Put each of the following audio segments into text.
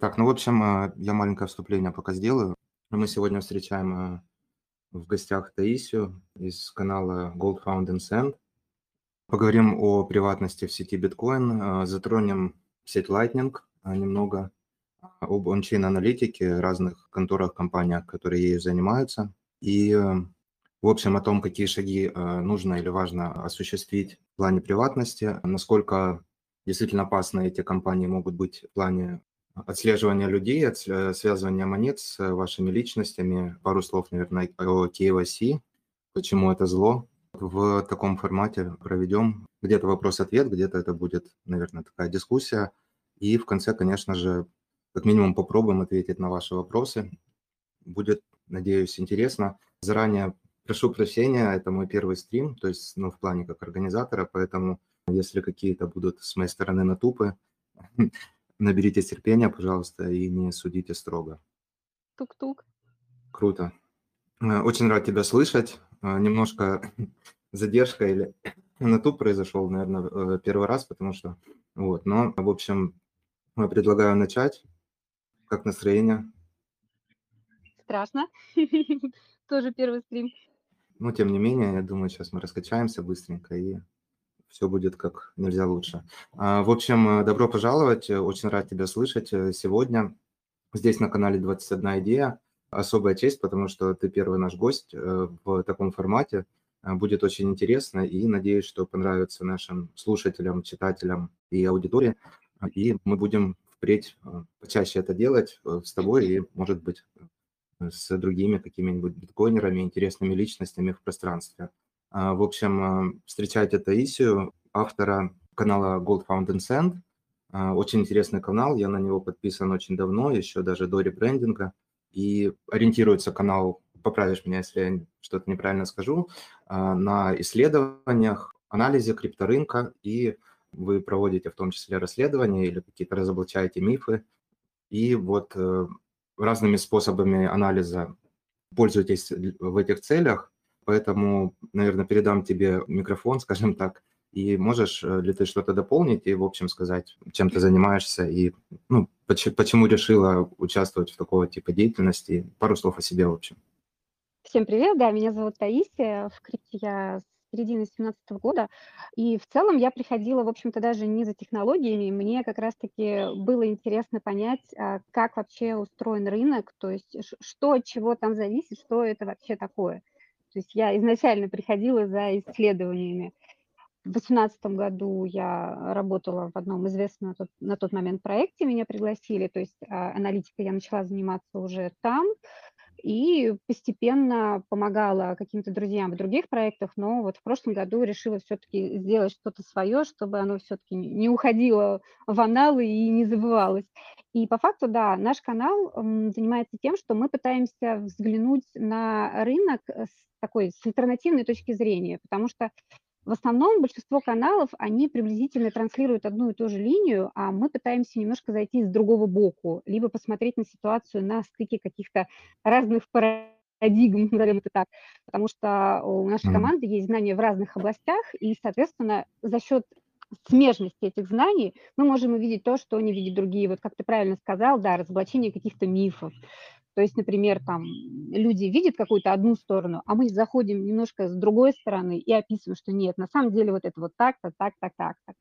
Так, ну, в общем, э, я маленькое вступление пока сделаю. Мы сегодня встречаем э, в гостях Таисию из канала Gold Found and Send. Поговорим о приватности в сети биткоин, э, затронем сеть Lightning немного, об ончейн-аналитике, разных конторах, компаниях, которые ею занимаются, и, в общем, о том, какие шаги нужно или важно осуществить в плане приватности, насколько действительно опасны эти компании могут быть в плане отслеживания людей, от связывания монет с вашими личностями. Пару слов, наверное, о KYC, почему это зло. В таком формате проведем где-то вопрос-ответ, где-то это будет, наверное, такая дискуссия. И в конце, конечно же, как минимум попробуем ответить на ваши вопросы. Будет, надеюсь, интересно. Заранее прошу прощения, это мой первый стрим, то есть, ну, в плане как организатора, поэтому если какие-то будут с моей стороны натупы, наберите терпения, пожалуйста, и не судите строго. Тук-тук. Круто. Э, очень рад тебя слышать. Э, немножко задержка или натуп произошел, наверное, э, первый раз, потому что вот. Но, в общем, предлагаю начать. Как настроение? Страшно. Тоже первый стрим. Ну, тем не менее, я думаю, сейчас мы раскачаемся быстренько и все будет как нельзя лучше. А, в общем, э, добро пожаловать, э, очень рад тебя слышать э, сегодня здесь на канале 21 идея. Особая честь, потому что ты первый наш гость в таком формате. Будет очень интересно и надеюсь, что понравится нашим слушателям, читателям и аудитории. И мы будем впредь почаще это делать с тобой и, может быть, с другими какими-нибудь биткоинерами, интересными личностями в пространстве. А, в общем, а, встречайте Таисию, автора канала Gold Found and Send. А, очень интересный канал, я на него подписан очень давно, еще даже до ребрендинга. И ориентируется канал, поправишь меня, если я что-то неправильно скажу, на исследованиях, анализе крипторынка, и вы проводите в том числе расследования или какие-то разоблачаете мифы. И вот э, разными способами анализа пользуетесь в этих целях – Поэтому, наверное, передам тебе микрофон, скажем так, и можешь э, ли ты что-то дополнить и, в общем, сказать, чем ты занимаешься и ну, почему, решила участвовать в такого типа деятельности? Пару слов о себе, в общем. Всем привет, да, меня зовут Таисия, в крипте я с середины 2017 года, и в целом я приходила, в общем-то, даже не за технологиями, мне как раз-таки было интересно понять, а, как вообще устроен рынок, то есть что от чего там зависит, что это вообще такое. То есть я изначально приходила за исследованиями. В 2018 году я работала в одном известном на тот, на тот момент проекте, меня пригласили, то есть а, аналитикой я начала заниматься уже там, и постепенно помогала каким-то друзьям в других проектах, но вот в прошлом году решила все-таки сделать что-то свое, чтобы оно все-таки не уходило в аналы и не забывалось. И по факту, да, наш канал занимается тем, что мы пытаемся взглянуть на рынок с такой с альтернативной точки зрения, потому что в основном большинство каналов, они приблизительно транслируют одну и ту же линию, а мы пытаемся немножко зайти с другого боку, либо посмотреть на ситуацию на стыке каких-то разных парадигм, назовем это так, потому что у нашей команды есть знания в разных областях, и, соответственно, за счет смежности этих знаний мы можем увидеть то, что не видят другие. Вот как ты правильно сказал, да, разоблачение каких-то мифов, то есть, например, там люди видят какую-то одну сторону, а мы заходим немножко с другой стороны и описываем, что нет, на самом деле вот это вот так-то, так-то, так-то.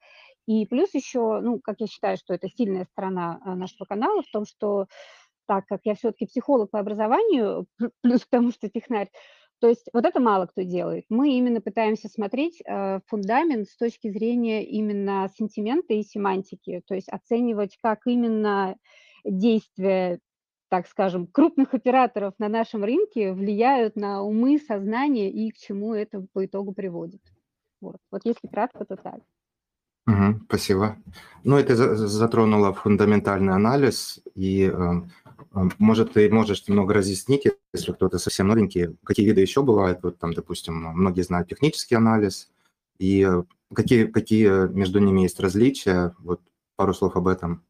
И плюс еще, ну, как я считаю, что это сильная сторона а, нашего канала в том, что так как я все-таки психолог по образованию, плюс к тому, что технарь, то есть вот это мало кто делает. Мы именно пытаемся смотреть э, фундамент с точки зрения именно сентимента и семантики, то есть оценивать, как именно действия так скажем, крупных операторов на нашем рынке влияют на умы, сознание и к чему это по итогу приводит. Вот, вот если кратко, то так. Угу, спасибо. Ну, это затронуло фундаментальный анализ, и, э, э, может, ты можешь немного разъяснить, если кто-то совсем новенький, какие виды еще бывают, вот там, допустим, многие знают технический анализ, и э, какие, какие между ними есть различия, вот пару слов об этом.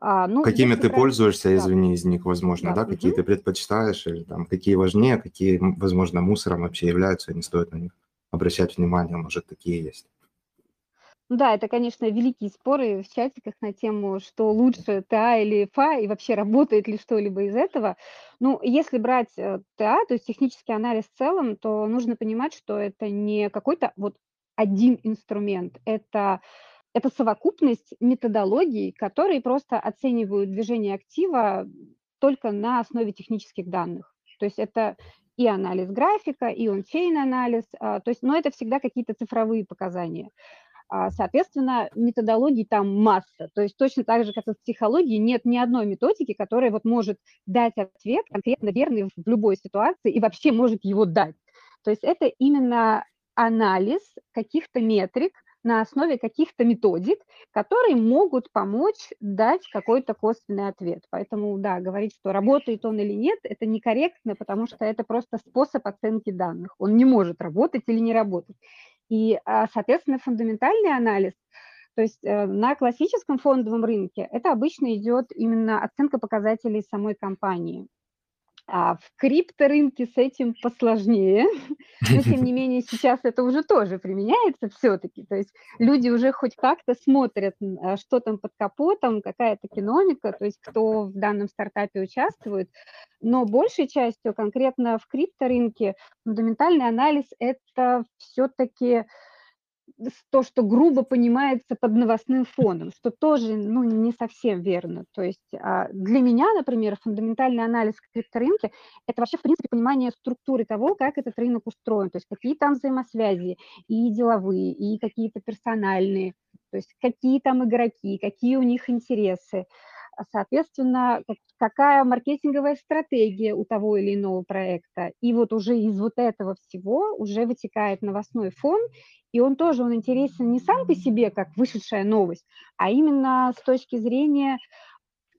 А, ну, Какими ты пользуешься, извини, из них, возможно, да, да? какие ты предпочитаешь, или там какие важнее, какие, возможно, мусором вообще являются, и не стоит на них обращать внимание, может, такие есть. Да, это, конечно, великие споры в чатиках на тему, что лучше ТА или ФА, и вообще работает ли что-либо из этого. Ну, если брать э, ТА, то есть технический анализ в целом, то нужно понимать, что это не какой-то вот один инструмент, это, это совокупность методологий, которые просто оценивают движение актива только на основе технических данных. То есть это и анализ графика, и он-чейн анализ, а, то есть, но это всегда какие-то цифровые показания. А, соответственно, методологий там масса. То есть точно так же, как и в психологии, нет ни одной методики, которая вот может дать ответ конкретно верный в любой ситуации и вообще может его дать. То есть это именно анализ каких-то метрик, на основе каких-то методик, которые могут помочь дать какой-то косвенный ответ. Поэтому, да, говорить, что работает он или нет, это некорректно, потому что это просто способ оценки данных. Он не может работать или не работать. И, а, соответственно, фундаментальный анализ, то есть э, на классическом фондовом рынке это обычно идет именно оценка показателей самой компании. А в крипторынке с этим посложнее, но тем не менее сейчас это уже тоже применяется все-таки. То есть люди уже хоть как-то смотрят, а, что там под капотом, какая то киномика, то есть кто в данном стартапе участвует. Но большей частью конкретно в крипторынке фундаментальный анализ – это все-таки то, что грубо понимается под новостным фоном, что тоже ну, не совсем верно. То есть а, для меня, например, фундаментальный анализ крипторынка – это вообще, в принципе, понимание структуры того, как этот рынок устроен, то есть какие там взаимосвязи и деловые, и какие-то персональные, то есть какие там игроки, какие у них интересы. Соответственно, какая маркетинговая стратегия у того или иного проекта. И вот уже из вот этого всего уже вытекает новостной фон, и он тоже, он интересен не сам по себе, как вышедшая новость, а именно с точки зрения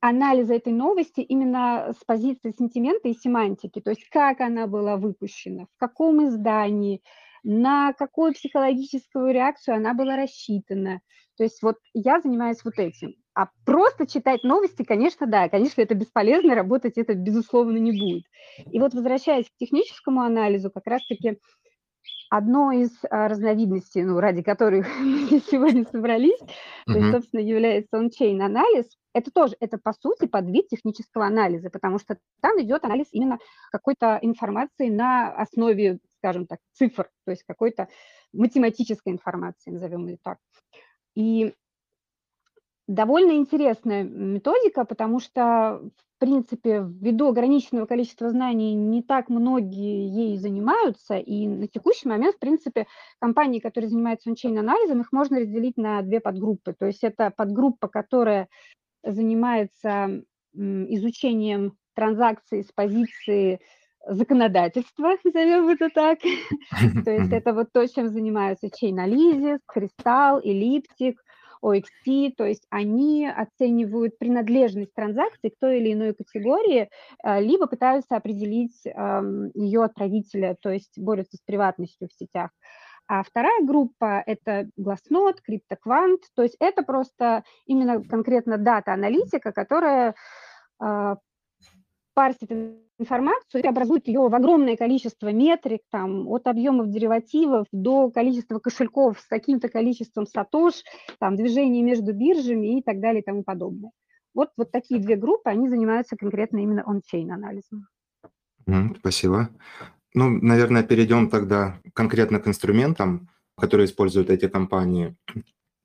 анализа этой новости именно с позиции сентимента и семантики, то есть как она была выпущена, в каком издании, на какую психологическую реакцию она была рассчитана. То есть вот я занимаюсь вот этим. А просто читать новости, конечно, да, конечно, это бесполезно, работать это, безусловно, не будет. И вот возвращаясь к техническому анализу, как раз-таки одно из а, разновидностей, ну, ради которых мы сегодня собрались, mm-hmm. то есть, собственно, является он-чейн анализ. Это тоже, это по сути подвид технического анализа, потому что там идет анализ именно какой-то информации на основе, скажем так, цифр, то есть какой-то математической информации, назовем ее так. И довольно интересная методика, потому что, в принципе, ввиду ограниченного количества знаний не так многие ей занимаются, и на текущий момент, в принципе, компании, которые занимаются ончейн-анализом, их можно разделить на две подгруппы. То есть это подгруппа, которая занимается изучением транзакций с позиции законодательства, назовем это так. То есть это вот то, чем занимаются Chainalysis, Crystal, Elliptic, OXT, то есть они оценивают принадлежность транзакции к той или иной категории, э, либо пытаются определить ее отправителя, то есть борются с приватностью в сетях. А вторая группа – это Glassnode, CryptoQuant, то есть это просто именно конкретно дата-аналитика, которая а, парсит информацию и образует ее в огромное количество метрик, там, от объемов деривативов до количества кошельков с каким-то количеством сатош, там, движений между биржами и так далее и тому подобное. Вот, вот такие две группы, они занимаются конкретно именно он-чейн анализом. Спасибо. Ну, наверное, перейдем тогда конкретно к инструментам, которые используют эти компании.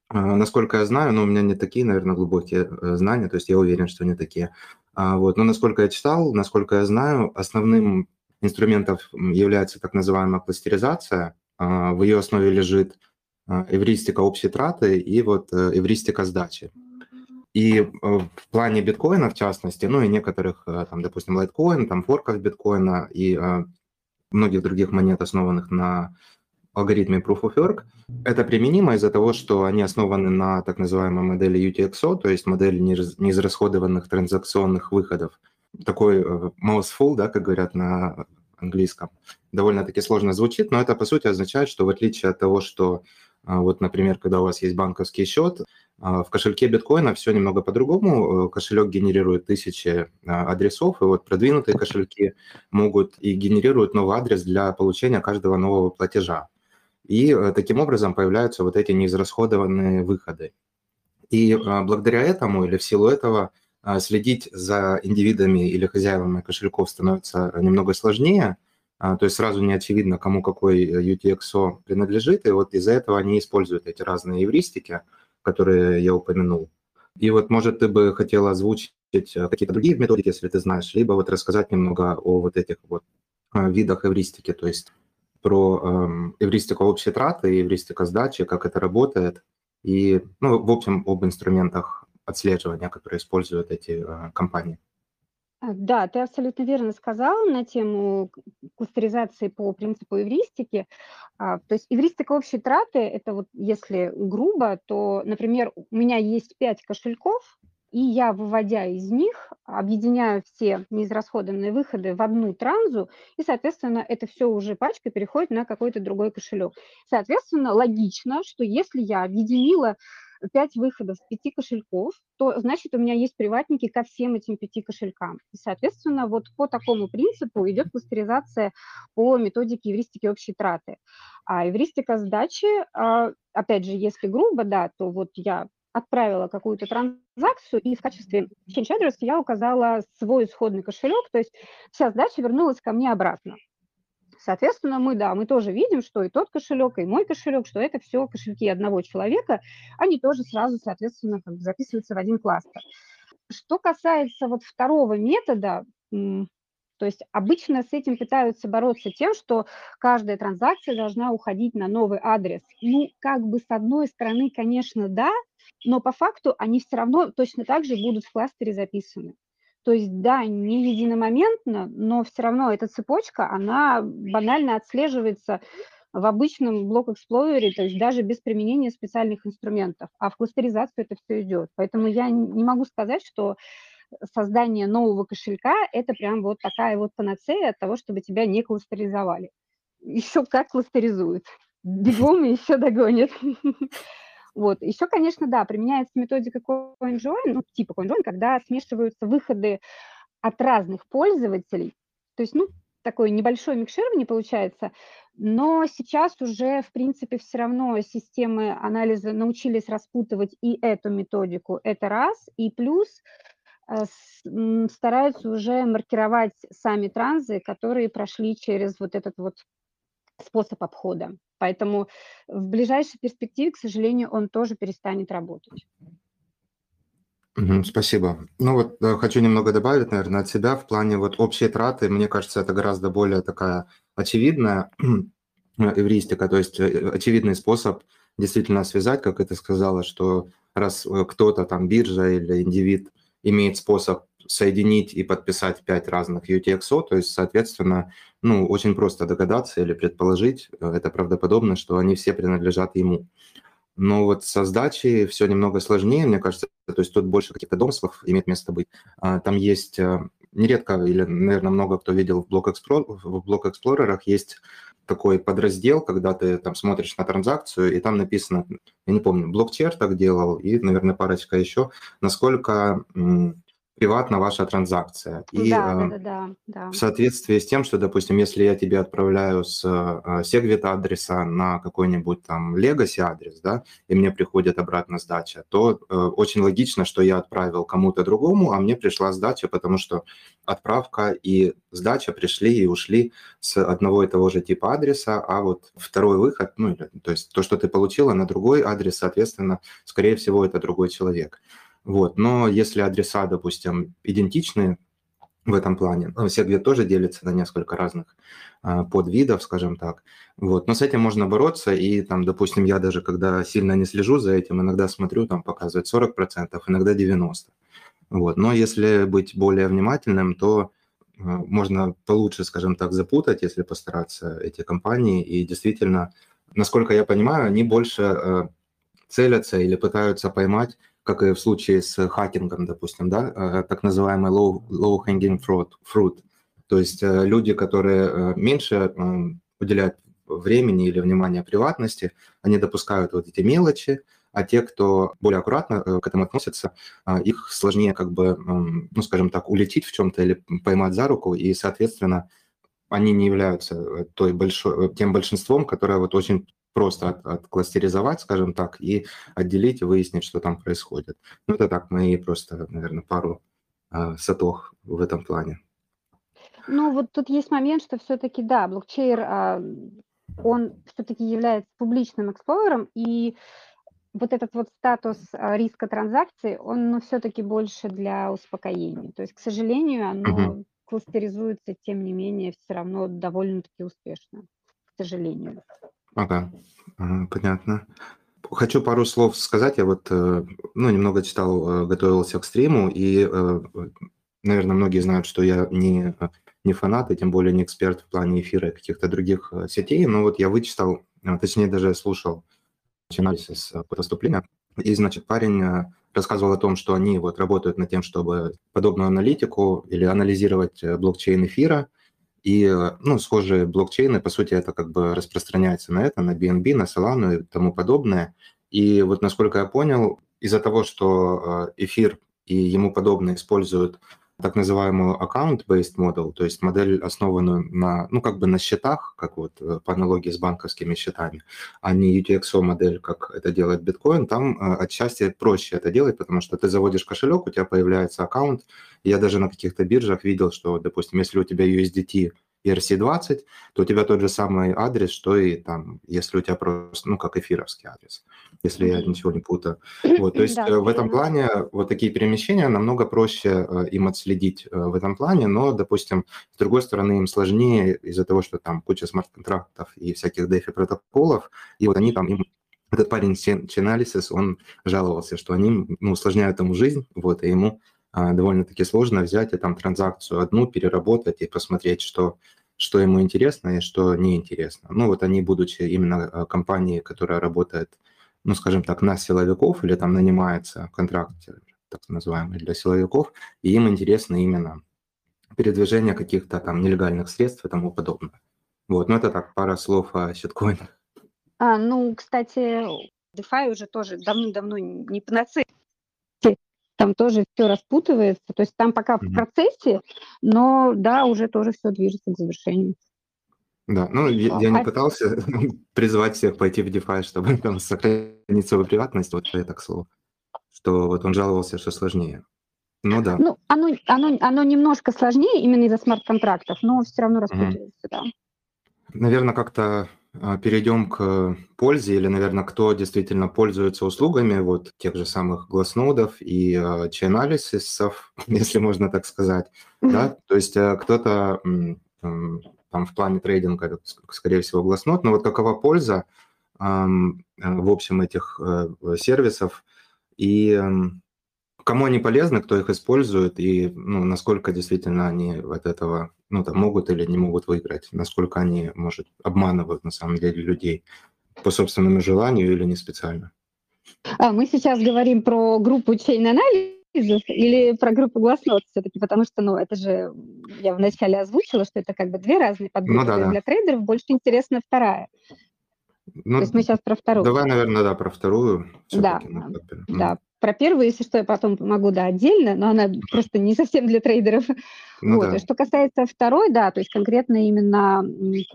А, насколько я знаю, но у меня не такие, наверное, глубокие э, знания, то есть я уверен, что не такие. А, вот. Но насколько я читал, насколько я знаю, основным инструментом является так называемая кластеризация. А, в ее основе лежит а, эвристика общей траты и вот э, эвристика сдачи. И э, в плане биткоина, в частности, ну и некоторых, э, там, допустим, лайткоин, там, форков биткоина и многих других монет, основанных на алгоритме Proof of Work. Это применимо из-за того, что они основаны на так называемой модели UTXO, то есть модели неизрасходованных транзакционных выходов. Такой э, mouthful, да, как говорят на английском. Довольно-таки сложно звучит, но это, по сути, означает, что в отличие от того, что э, вот, например, когда у вас есть банковский счет, э, в кошельке биткоина все немного по-другому. Кошелек генерирует тысячи адресов, и вот продвинутые кошельки могут и генерируют новый адрес для получения каждого нового платежа. И э, таким образом появляются вот эти неизрасходованные выходы. И благодаря этому или в силу этого следить за индивидами или хозяевами кошельков становится немного сложнее, то есть сразу не очевидно, кому какой UTXO принадлежит, и вот из-за этого они используют эти разные эвристики, которые я упомянул. И вот, может, ты бы хотела озвучить какие-то другие методики, если ты знаешь, либо вот рассказать немного о вот этих вот видах эвристики, то есть про эм, эвристику общей траты эвристика сдачи, как это работает, и, ну, в общем, об инструментах отслеживания, которые используют эти э, компании. А, да, ты абсолютно верно сказал на тему кластеризации по принципу эвристики. А, то есть эвристика общей траты, это вот если грубо, то, например, у меня есть пять кошельков, и я, выводя из них, объединяю все неизрасходованные выходы в одну транзу, и, соответственно, это все уже пачка переходит на какой-то другой кошелек. Соответственно, логично, что если я объединила пять выходов с пяти кошельков, то значит у меня есть приватники ко всем этим пяти кошелькам. И, соответственно, вот по такому принципу идет кластеризация по методике евристики общей траты. А евристика сдачи, а, опять же, если грубо, да, то вот я отправила какую-то транзакцию, и в качестве change address я указала свой исходный кошелек, то есть вся сдача вернулась ко мне обратно. Соответственно, мы, да, мы тоже видим, что и тот кошелек, и мой кошелек, что это все кошельки одного человека, они тоже сразу, соответственно, как бы записываются в один кластер. Что касается вот второго метода, то есть обычно с этим пытаются бороться тем, что каждая транзакция должна уходить на новый адрес. Ну, как бы с одной стороны, конечно, да, но по факту они все равно точно так же будут в кластере записаны. То есть, да, не единомоментно, но все равно эта цепочка, она банально отслеживается в обычном block explorer е, то есть даже без применения специальных инструментов, а в кластеризацию это все идет. Поэтому я не могу сказать, что создание нового кошелька – это прям вот такая вот панацея от того, чтобы тебя не кластеризовали. Еще как кластеризуют. Бегом и еще догонят. Вот. Еще, конечно, да, применяется методика CoinJoin, ну, типа CoinJoin, когда смешиваются выходы от разных пользователей. То есть, ну, такой небольшой микширование получается, но сейчас уже, в принципе, все равно системы анализа научились распутывать и эту методику, это раз, и плюс э, стараются уже маркировать сами транзы, которые прошли через вот этот вот способ обхода. Поэтому в ближайшей перспективе, к сожалению, он тоже перестанет работать. Спасибо. Ну вот э, хочу немного добавить, наверное, от себя в плане вот общей траты. Мне кажется, это гораздо более такая очевидная эвристика, то есть э, очевидный способ действительно связать, как это сказала, что раз э, кто-то там биржа или индивид имеет способ соединить и подписать пять разных UTXO, то есть, соответственно, ну, очень просто догадаться или предположить, э, это правдоподобно, что они все принадлежат ему. Но вот со сдачей все немного сложнее, мне кажется, то есть тут больше каких-то домыслов имеет место быть. А, там есть э, нередко, или, наверное, много кто видел в блок, эксплорерах, есть такой подраздел, когда ты там смотришь на транзакцию, и там написано, я не помню, блокчер так делал, и, наверное, парочка еще, насколько приватна ваша транзакция. И да, да, да, да. в соответствии с тем, что, допустим, если я тебе отправляю с Segwit адреса на какой-нибудь там Legacy адрес, да, и мне приходит обратно сдача, то э, очень логично, что я отправил кому-то другому, а мне пришла сдача, потому что отправка и сдача пришли и ушли с одного и того же типа адреса, а вот второй выход, ну, то есть то, что ты получила на другой адрес, соответственно, скорее всего, это другой человек. Вот. Но если адреса, допустим, идентичны в этом плане, ну, все две тоже делятся на несколько разных а, подвидов, скажем так. Вот. Но с этим можно бороться, и там, допустим, я даже когда сильно не слежу за этим, иногда смотрю, там показывает 40%, иногда 90%. Вот. Но если быть более внимательным, то а, можно получше, скажем так, запутать, если постараться эти компании. И действительно, насколько я понимаю, они больше а, целятся или пытаются поймать как и в случае с хакингом, допустим, да, э, так называемый low, low hanging fruit, fruit. То есть э, люди, которые э, меньше уделяют времени или внимания приватности, они допускают вот эти мелочи, а те, кто более аккуратно к этому относятся, их сложнее как бы, ну, скажем так, улететь в чем-то или поймать за руку, и, соответственно, они не являются той большой, тем большинством, которое вот очень просто от, откластеризовать, скажем так, и отделить и выяснить, что там происходит. Ну, это так, мои просто, наверное, пару э, сатох в этом плане. Ну, вот тут есть момент, что все-таки, да, блокчейн, а, он все-таки является публичным эксплойером, и вот этот вот статус а, риска транзакции, он ну, все-таки больше для успокоения. То есть, к сожалению, оно угу. кластеризуется, тем не менее, все равно довольно-таки успешно, к сожалению. Ага, понятно. Хочу пару слов сказать. Я вот, э, ну, немного читал, э, готовился к стриму, и, э, наверное, многие знают, что я не не фанат, и тем более не эксперт в плане эфира и каких-то других сетей, но вот я вычитал, э, точнее даже слушал анализ выступления, и, значит, парень рассказывал о том, что они вот работают над тем, чтобы подобную аналитику или анализировать блокчейн эфира, и, ну, схожие блокчейны, по сути, это как бы распространяется на это, на BNB, на Solana и тому подобное. И вот, насколько я понял, из-за того, что эфир и ему подобное используют так называемую account-based model, то есть модель, основанную на, ну, как бы на счетах, как вот э, по аналогии с банковскими счетами, а не UTXO модель, как это делает биткоин, там э, отчасти проще это делать, потому что ты заводишь кошелек, у тебя появляется аккаунт. Я даже на каких-то биржах видел, что, допустим, если у тебя USDT ERC20, то у тебя тот же самый адрес, что и там, если у тебя просто, ну, как эфировский адрес, если я ничего не путаю. Вот, то есть да, э, в этом плане вот такие перемещения намного проще э, им отследить э, в этом плане, но, допустим, с другой стороны, им сложнее из-за того, что там куча смарт-контрактов и всяких DeFi протоколов, и вот они там, им этот парень Chainalysis, он жаловался, что они ну, усложняют ему жизнь, вот, и ему довольно-таки сложно взять и там транзакцию одну, переработать и посмотреть, что, что ему интересно и что неинтересно. Ну вот они, будучи именно а, компанией, которая работает, ну скажем так, на силовиков или там нанимается контракт, так называемый, для силовиков, и им интересно именно передвижение каких-то там нелегальных средств и тому подобное. Вот, ну это так, пара слов о щиткоинах. А, ну, кстати, DeFi уже тоже давно-давно не панацея там тоже все распутывается. То есть там пока mm-hmm. в процессе, но да, уже тоже все движется к завершению. Да, ну я, я не а... пытался призывать всех пойти в DeFi, чтобы там сохранить свою приватность, вот я так слово, что вот он жаловался, что сложнее. Ну да. Ну, оно, оно, оно немножко сложнее именно из-за смарт-контрактов, но все равно распутывается, mm-hmm. да. Наверное, как-то а, перейдем к пользе или, наверное, кто действительно пользуется услугами вот тех же самых гласнодов и чай-анализисов, если можно так сказать. Да? То есть uh, кто-то um, там в плане трейдинга, скорее всего, гласнод, но вот какова польза um, в общем этих uh, сервисов и кому они полезны, кто их использует и ну, насколько действительно они от этого ну, там, могут или не могут выиграть, насколько они, может, обманывают на самом деле людей по собственному желанию или не специально. А, мы сейчас говорим про группу chain анализов или про группу гласнот все-таки, потому что, ну, это же, я вначале озвучила, что это как бы две разные подгруппы. Ну, да, да. Для трейдеров больше интересна вторая. Ну, То есть мы сейчас про вторую. Давай, наверное, да, про вторую. Да, да. Про первую, если что, я потом могу, да, отдельно, но она просто не совсем для трейдеров. Ну, вот. да. Что касается второй, да, то есть конкретно именно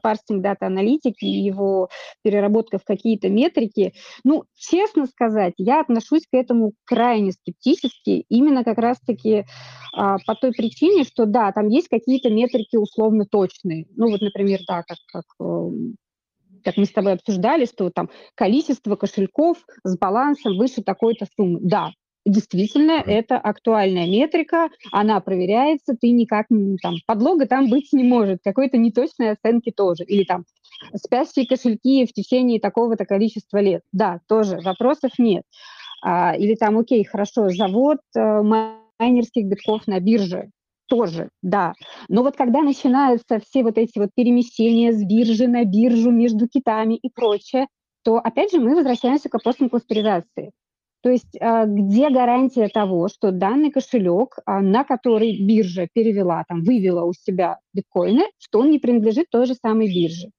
парсинг дата-аналитики и его переработка в какие-то метрики, ну, честно сказать, я отношусь к этому крайне скептически, именно как раз-таки а, по той причине, что, да, там есть какие-то метрики условно точные. Ну, вот, например, да, как, как эм, как мы с тобой обсуждали, что там количество кошельков с балансом выше такой-то суммы. Да, действительно, это актуальная метрика, она проверяется, ты никак, там, подлога там быть не может, какой-то неточной оценки тоже. Или там спящие кошельки в течение такого-то количества лет. Да, тоже, вопросов нет. А, или там, окей, хорошо, завод э, майнерских битков на бирже тоже, да. Но вот когда начинаются все вот эти вот перемещения с биржи на биржу между китами и прочее, то опять же мы возвращаемся к вопросам кластеризации. То есть а, где гарантия того, что данный кошелек, а, на который биржа перевела, там, вывела у себя биткоины, что он не принадлежит той же самой бирже?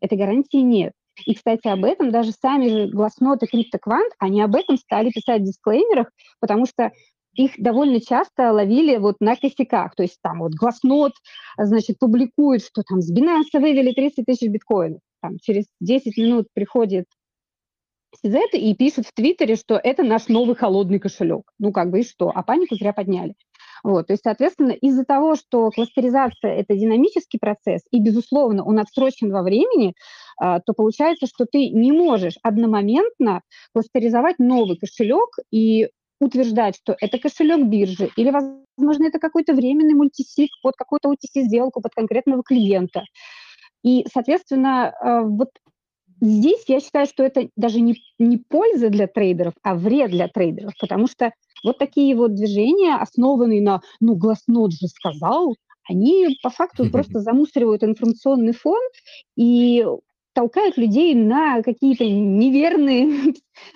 Этой гарантии нет. И, кстати, об этом даже сами же гласноты CryptoQuant, они об этом стали писать в дисклеймерах, потому что их довольно часто ловили вот на косяках. То есть там вот Гласнот, значит, публикует, что там с Binance вывели 30 тысяч биткоинов. там, через 10 минут приходит CZ и пишет в Твиттере, что это наш новый холодный кошелек. Ну, как бы и что? А панику зря подняли. Вот, то есть, соответственно, из-за того, что кластеризация – это динамический процесс, и, безусловно, он отсрочен во времени, а, то получается, что ты не можешь одномоментно кластеризовать новый кошелек и утверждать, что это кошелек биржи, или, возможно, это какой-то временный мультисик под какую-то OTC-сделку, под конкретного клиента. И, соответственно, а, вот здесь я считаю, что это даже не, не польза для трейдеров, а вред для трейдеров, потому что вот такие вот движения, основанные на «ну, Гласнот же сказал», они по факту просто замусоривают информационный фон и толкают людей на какие-то неверные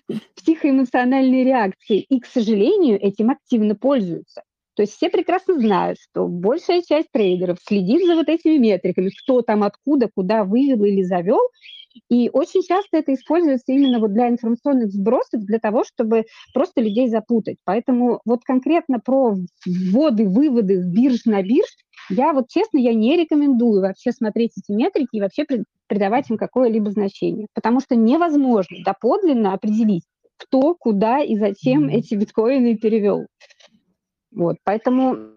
психоэмоциональные реакции. И, к сожалению, этим активно пользуются. То есть все прекрасно знают, что большая часть трейдеров следит за вот этими метриками, кто там откуда, куда вывел или завел, и очень часто это используется именно вот для информационных сбросов, для того, чтобы просто людей запутать. Поэтому вот конкретно про вводы, выводы с бирж на бирж, я вот честно, я не рекомендую вообще смотреть эти метрики и вообще придавать им какое-либо значение, потому что невозможно доподлинно определить, кто, куда и зачем эти биткоины перевел. Вот, поэтому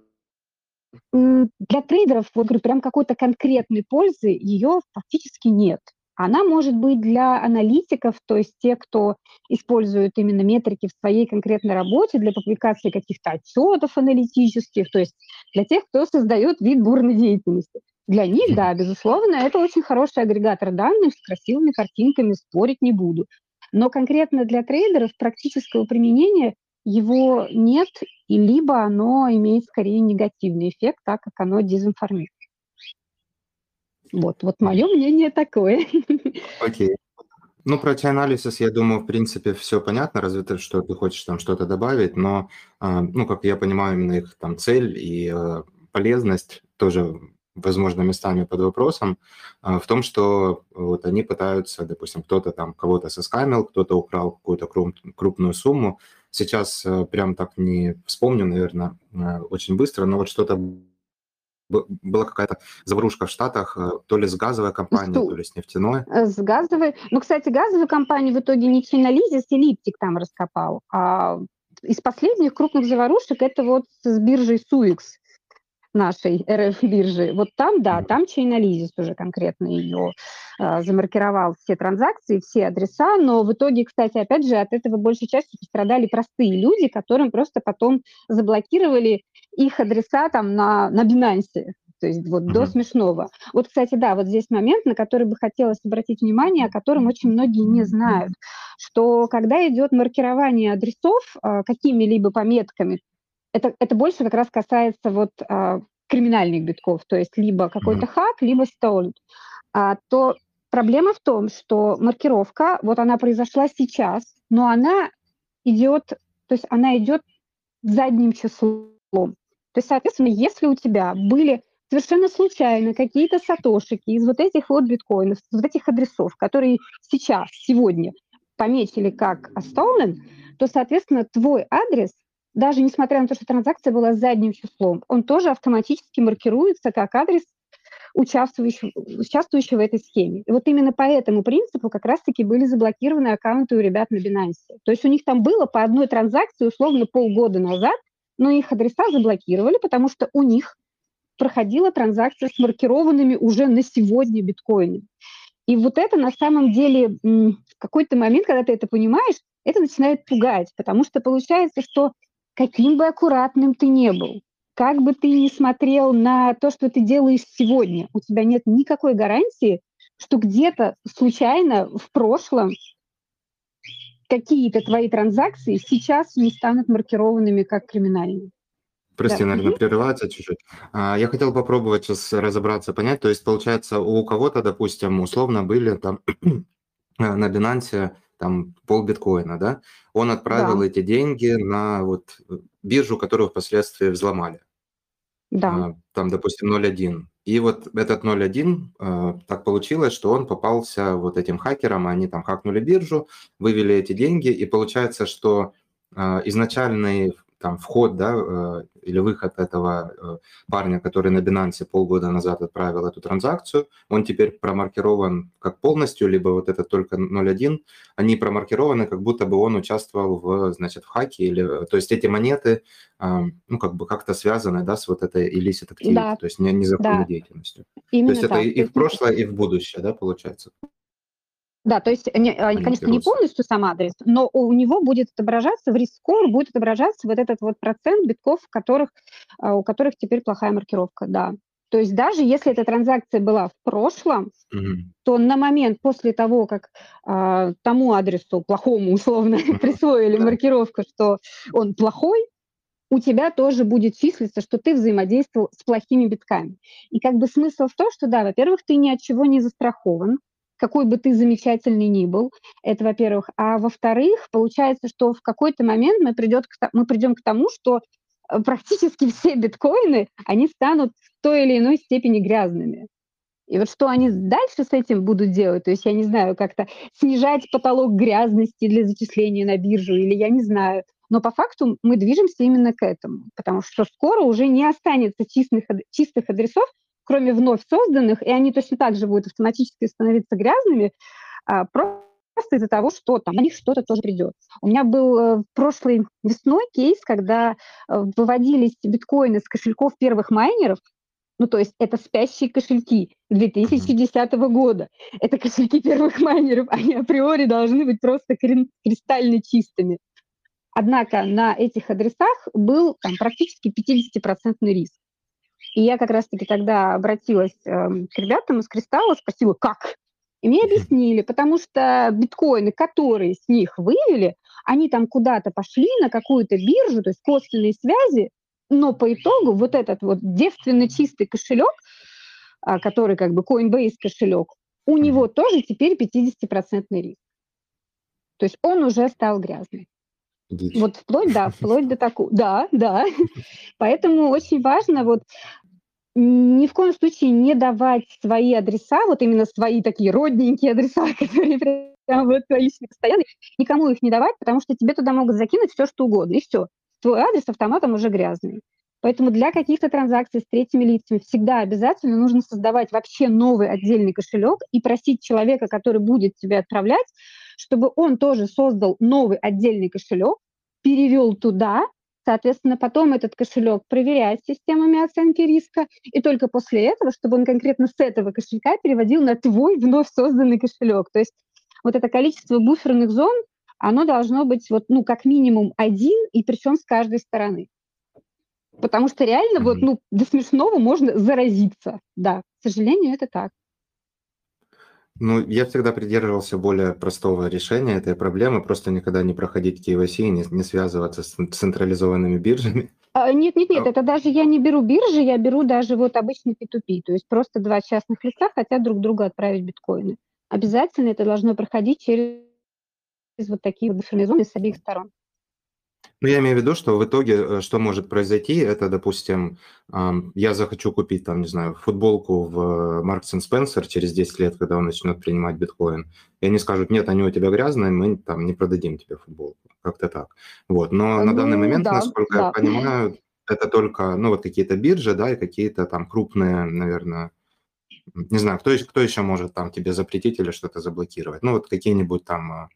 для трейдеров, вот говорю, прям какой-то конкретной пользы ее фактически нет. Она может быть для аналитиков, то есть те, кто использует именно метрики в своей конкретной работе для публикации каких-то отчетов аналитических, то есть для тех, кто создает вид бурной деятельности. Для них, да, безусловно, это очень хороший агрегатор данных с красивыми картинками, спорить не буду. Но конкретно для трейдеров практического применения его нет, и либо оно имеет скорее негативный эффект, так как оно дезинформирует. Вот, вот мое мнение такое. Окей. Ну, про T-анализис, я думаю, в принципе, все понятно, разве то, что ты хочешь там что-то добавить, но, а, ну, как я понимаю, именно их там цель и э, полезность тоже, возможно, местами под вопросом, а, в том, что вот они пытаются, допустим, кто-то там кого-то соскамил, кто-то украл какую-то крупную сумму. Сейчас э, прям так не вспомню, наверное, э, очень быстро, но вот что-то была какая-то заварушка в Штатах, э, то ли с газовой компанией, то ли с нефтяной. Э, с газовой. Ну, кстати, газовую компанию в итоге не Чинализис и Липтик там раскопал, а из последних крупных заварушек это вот с биржей Суикс нашей РФ-биржи. Вот там, да, там Chainalysis уже конкретно ее э, замаркировал все транзакции, все адреса, но в итоге, кстати, опять же, от этого большей частью пострадали простые люди, которым просто потом заблокировали их адреса там на, на Binance. То есть вот uh-huh. до смешного. Вот, кстати, да, вот здесь момент, на который бы хотелось обратить внимание, о котором очень многие не знают, что когда идет маркирование адресов э, какими-либо пометками, это, это больше как раз касается вот э, криминальных битков, то есть либо какой-то uh-huh. хак, либо stolen. А, то проблема в том, что маркировка, вот она произошла сейчас, но она идет, то есть она идет задним числом. То есть, соответственно, если у тебя были совершенно случайно какие-то сатошики из вот этих вот биткоинов, из вот этих адресов, которые сейчас, сегодня пометили как stolen, то, соответственно, твой адрес, даже несмотря на то, что транзакция была задним числом, он тоже автоматически маркируется как адрес участвующего, участвующего в этой схеме. И вот именно по этому принципу как раз-таки были заблокированы аккаунты у ребят на Binance. То есть у них там было по одной транзакции условно полгода назад но их адреса заблокировали, потому что у них проходила транзакция с маркированными уже на сегодня биткоинами. И вот это на самом деле в какой-то момент, когда ты это понимаешь, это начинает пугать, потому что получается, что каким бы аккуратным ты не был, как бы ты ни смотрел на то, что ты делаешь сегодня, у тебя нет никакой гарантии, что где-то случайно в прошлом какие-то твои транзакции сейчас не станут маркированными как криминальные. Прости, да. наверное, прерываться чуть-чуть. А, я хотел попробовать сейчас разобраться, понять. То есть, получается, у кого-то, допустим, условно были там на Binance там пол биткоина, да? Он отправил да. эти деньги на вот биржу, которую впоследствии взломали. Да. А, там, допустим, 0.1. И вот этот 0.1, э, так получилось, что он попался вот этим хакерам, они там хакнули биржу, вывели эти деньги, и получается, что э, изначальный там вход, да, э, или выход этого э, парня, который на Binance полгода назад отправил эту транзакцию, он теперь промаркирован как полностью, либо вот это только 0.1, они промаркированы, как будто бы он участвовал в, значит, в хаке, или, то есть эти монеты, ну, как бы как-то связаны, да, с вот этой illicit activity, да. то есть незаконной да. деятельностью. Именно то есть так. это и в прошлое, и в будущее, да, получается? Да, то есть, не, а, конечно, не полностью сам адрес, но у него будет отображаться, в рискор будет отображаться вот этот вот процент битков, у которых, а, у которых теперь плохая маркировка, да. То есть даже если эта транзакция была в прошлом, mm-hmm. то на момент после того, как а, тому адресу плохому условно присвоили маркировку, что он плохой, у тебя тоже будет числиться, что ты взаимодействовал с плохими битками. И как бы смысл в том, что да, во-первых, ты ни от чего не застрахован, какой бы ты замечательный ни был, это во-первых. А во-вторых, получается, что в какой-то момент мы, придет к, мы придем к тому, что э, практически все биткоины, они станут в той или иной степени грязными. И вот что они дальше с этим будут делать, то есть я не знаю, как-то снижать потолок грязности для зачисления на биржу, или я не знаю. Но по факту мы движемся именно к этому, потому что скоро уже не останется чистых, чистых адресов, кроме вновь созданных, и они точно так же будут автоматически становиться грязными, а, просто из-за того, что там на них что-то тоже придет. У меня был э, прошлой весной кейс, когда э, выводились биткоины с кошельков первых майнеров, ну, то есть это спящие кошельки 2010 года. Это кошельки первых майнеров, они априори должны быть просто кристально чистыми. Однако на этих адресах был там, практически 50% риск. И я как раз-таки тогда обратилась э, к ребятам из Кристалла, спросила, как? И мне объяснили, потому что биткоины, которые с них вывели, они там куда-то пошли на какую-то биржу, то есть косвенные связи, но по итогу вот этот вот девственно чистый кошелек, а, который как бы Coinbase кошелек, у него тоже теперь 50% риск. То есть он уже стал грязным. Дичь. Вот вплоть, да, вплоть до такого. Да, да. Поэтому очень важно вот ни в коем случае не давать свои адреса, вот именно свои такие родненькие адреса, которые прям вот твои постоянные, никому их не давать, потому что тебе туда могут закинуть все, что угодно, и все. Твой адрес автоматом уже грязный. Поэтому для каких-то транзакций с третьими лицами всегда обязательно нужно создавать вообще новый отдельный кошелек и просить человека, который будет тебе отправлять, чтобы он тоже создал новый отдельный кошелек, перевел туда, соответственно, потом этот кошелек проверяет системами оценки риска, и только после этого, чтобы он конкретно с этого кошелька переводил на твой вновь созданный кошелек. То есть вот это количество буферных зон, оно должно быть вот, ну, как минимум один, и причем с каждой стороны. Потому что реально mm-hmm. вот, ну, до смешного можно заразиться. Да, к сожалению, это так. Ну, я всегда придерживался более простого решения этой проблемы, просто никогда не проходить KYC и не, не связываться с централизованными биржами. А, нет, нет, нет, это даже я не беру биржи, я беру даже вот обычный P2P, то есть просто два частных лица хотят друг другу отправить биткоины. Обязательно это должно проходить через вот такие вот зоны с обеих сторон. Ну, я имею в виду, что в итоге э, что может произойти, это, допустим, я захочу купить, там, не знаю, футболку в Marks Spencer через 10 лет, когда он начнет принимать биткоин, и они скажут, нет, они у тебя грязные, мы там не продадим тебе футболку. Как-то так. Вот. Но ну, на данный момент, да, насколько да. я понимаю, это только, ну, вот какие-то биржи, да, и какие-то там крупные, наверное, не знаю, кто, кто еще может там тебе запретить или что-то заблокировать. Ну, вот какие-нибудь там а,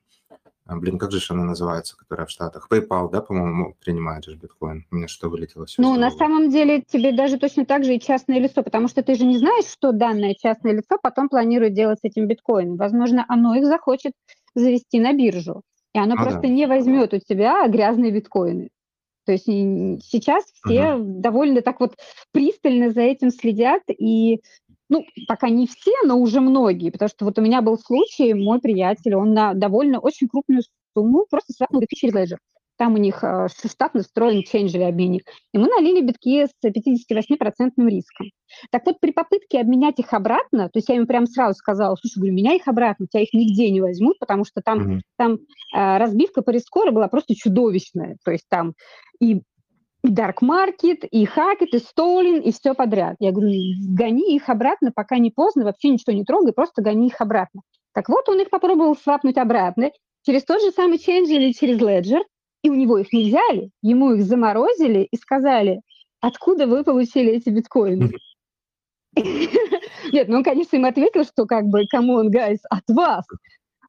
блин, как же она называется, которая в Штатах? PayPal, да, по-моему, принимает же биткоин. У меня что вылетело все. Ну, на самом деле тебе даже точно так же и частное лицо, потому что ты же не знаешь, что данное частное лицо потом планирует делать с этим биткоином. Возможно, оно их захочет завести на биржу, и оно а, просто да. не возьмет у тебя грязные биткоины. То есть сейчас все угу. довольно так вот пристально за этим следят, и ну, пока не все, но уже многие, потому что вот у меня был случай, мой приятель, он на довольно очень крупную сумму просто свапнул битки через Ledger. Там у них э, штатно встроен чейнджевый обменник. И мы налили битки с 58% риском. Так вот, при попытке обменять их обратно, то есть я ему прямо сразу сказала, слушай, говорю, меня их обратно, тебя их нигде не возьмут, потому что там, mm-hmm. там э, разбивка по рискору была просто чудовищная. То есть там и и Dark Market, и Hackett, и Stolen, и все подряд. Я говорю, гони их обратно, пока не поздно, вообще ничего не трогай, просто гони их обратно. Так вот, он их попробовал свапнуть обратно через тот же самый Change или через Ledger, и у него их не взяли, ему их заморозили и сказали, откуда вы получили эти биткоины? Нет, ну он, конечно, им ответил, что как бы, кому он, guys, от вас.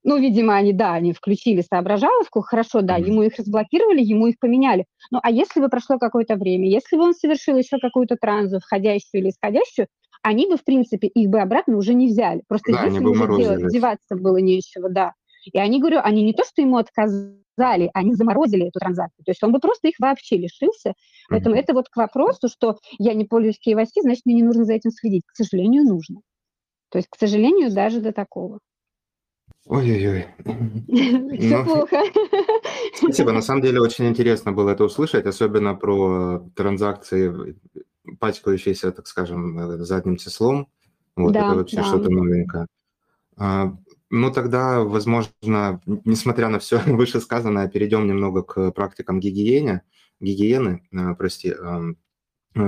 Ну, видимо, они, да, они включили соображаловку, хорошо, да, ему их разблокировали, ему их поменяли. Ну, а если бы прошло какое-то время, если бы он совершил еще какую-то транзу, входящую или исходящую, они бы, в принципе, их бы обратно уже не взяли. Просто да, здесь уже делать, деваться было нечего, да. И они, говорю, они не то, что ему отказали, они заморозили эту транзакцию. То есть он бы просто их вообще лишился. Mm-hmm. Поэтому это вот к вопросу, что я не пользуюсь KYC, значит, мне не нужно за этим следить. К сожалению, нужно. То есть, к сожалению, даже до такого. Ой-ой-ой. Все ну, плохо. Спасибо. На самом деле очень интересно было это услышать, особенно про транзакции, пачкающиеся, так скажем, задним числом. Вот да, это вообще да. что-то новенькое. А, ну, тогда, возможно, несмотря на все вышесказанное, перейдем немного к практикам гигиены, гигиены, э, прости, эм, э,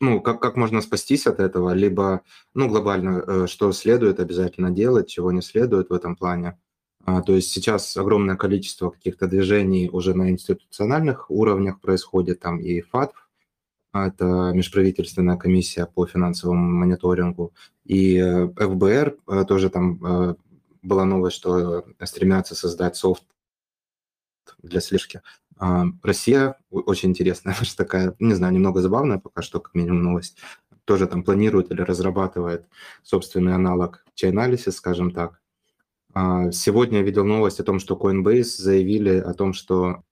ну, как, как можно спастись от этого, либо, ну, глобально, э, что следует обязательно делать, чего не следует в этом плане. А, то есть сейчас огромное количество каких-то движений уже на институциональных уровнях происходит, там и ФАТФ, это межправительственная комиссия по финансовому мониторингу, и ФБР тоже там была новость, что стремятся создать софт для слежки. А, Россия очень интересная, что такая, не знаю, немного забавная пока что, как минимум, новость. Тоже там планирует или разрабатывает собственный аналог Chainalysis, скажем так. А, сегодня я видел новость о том, что Coinbase заявили о том, что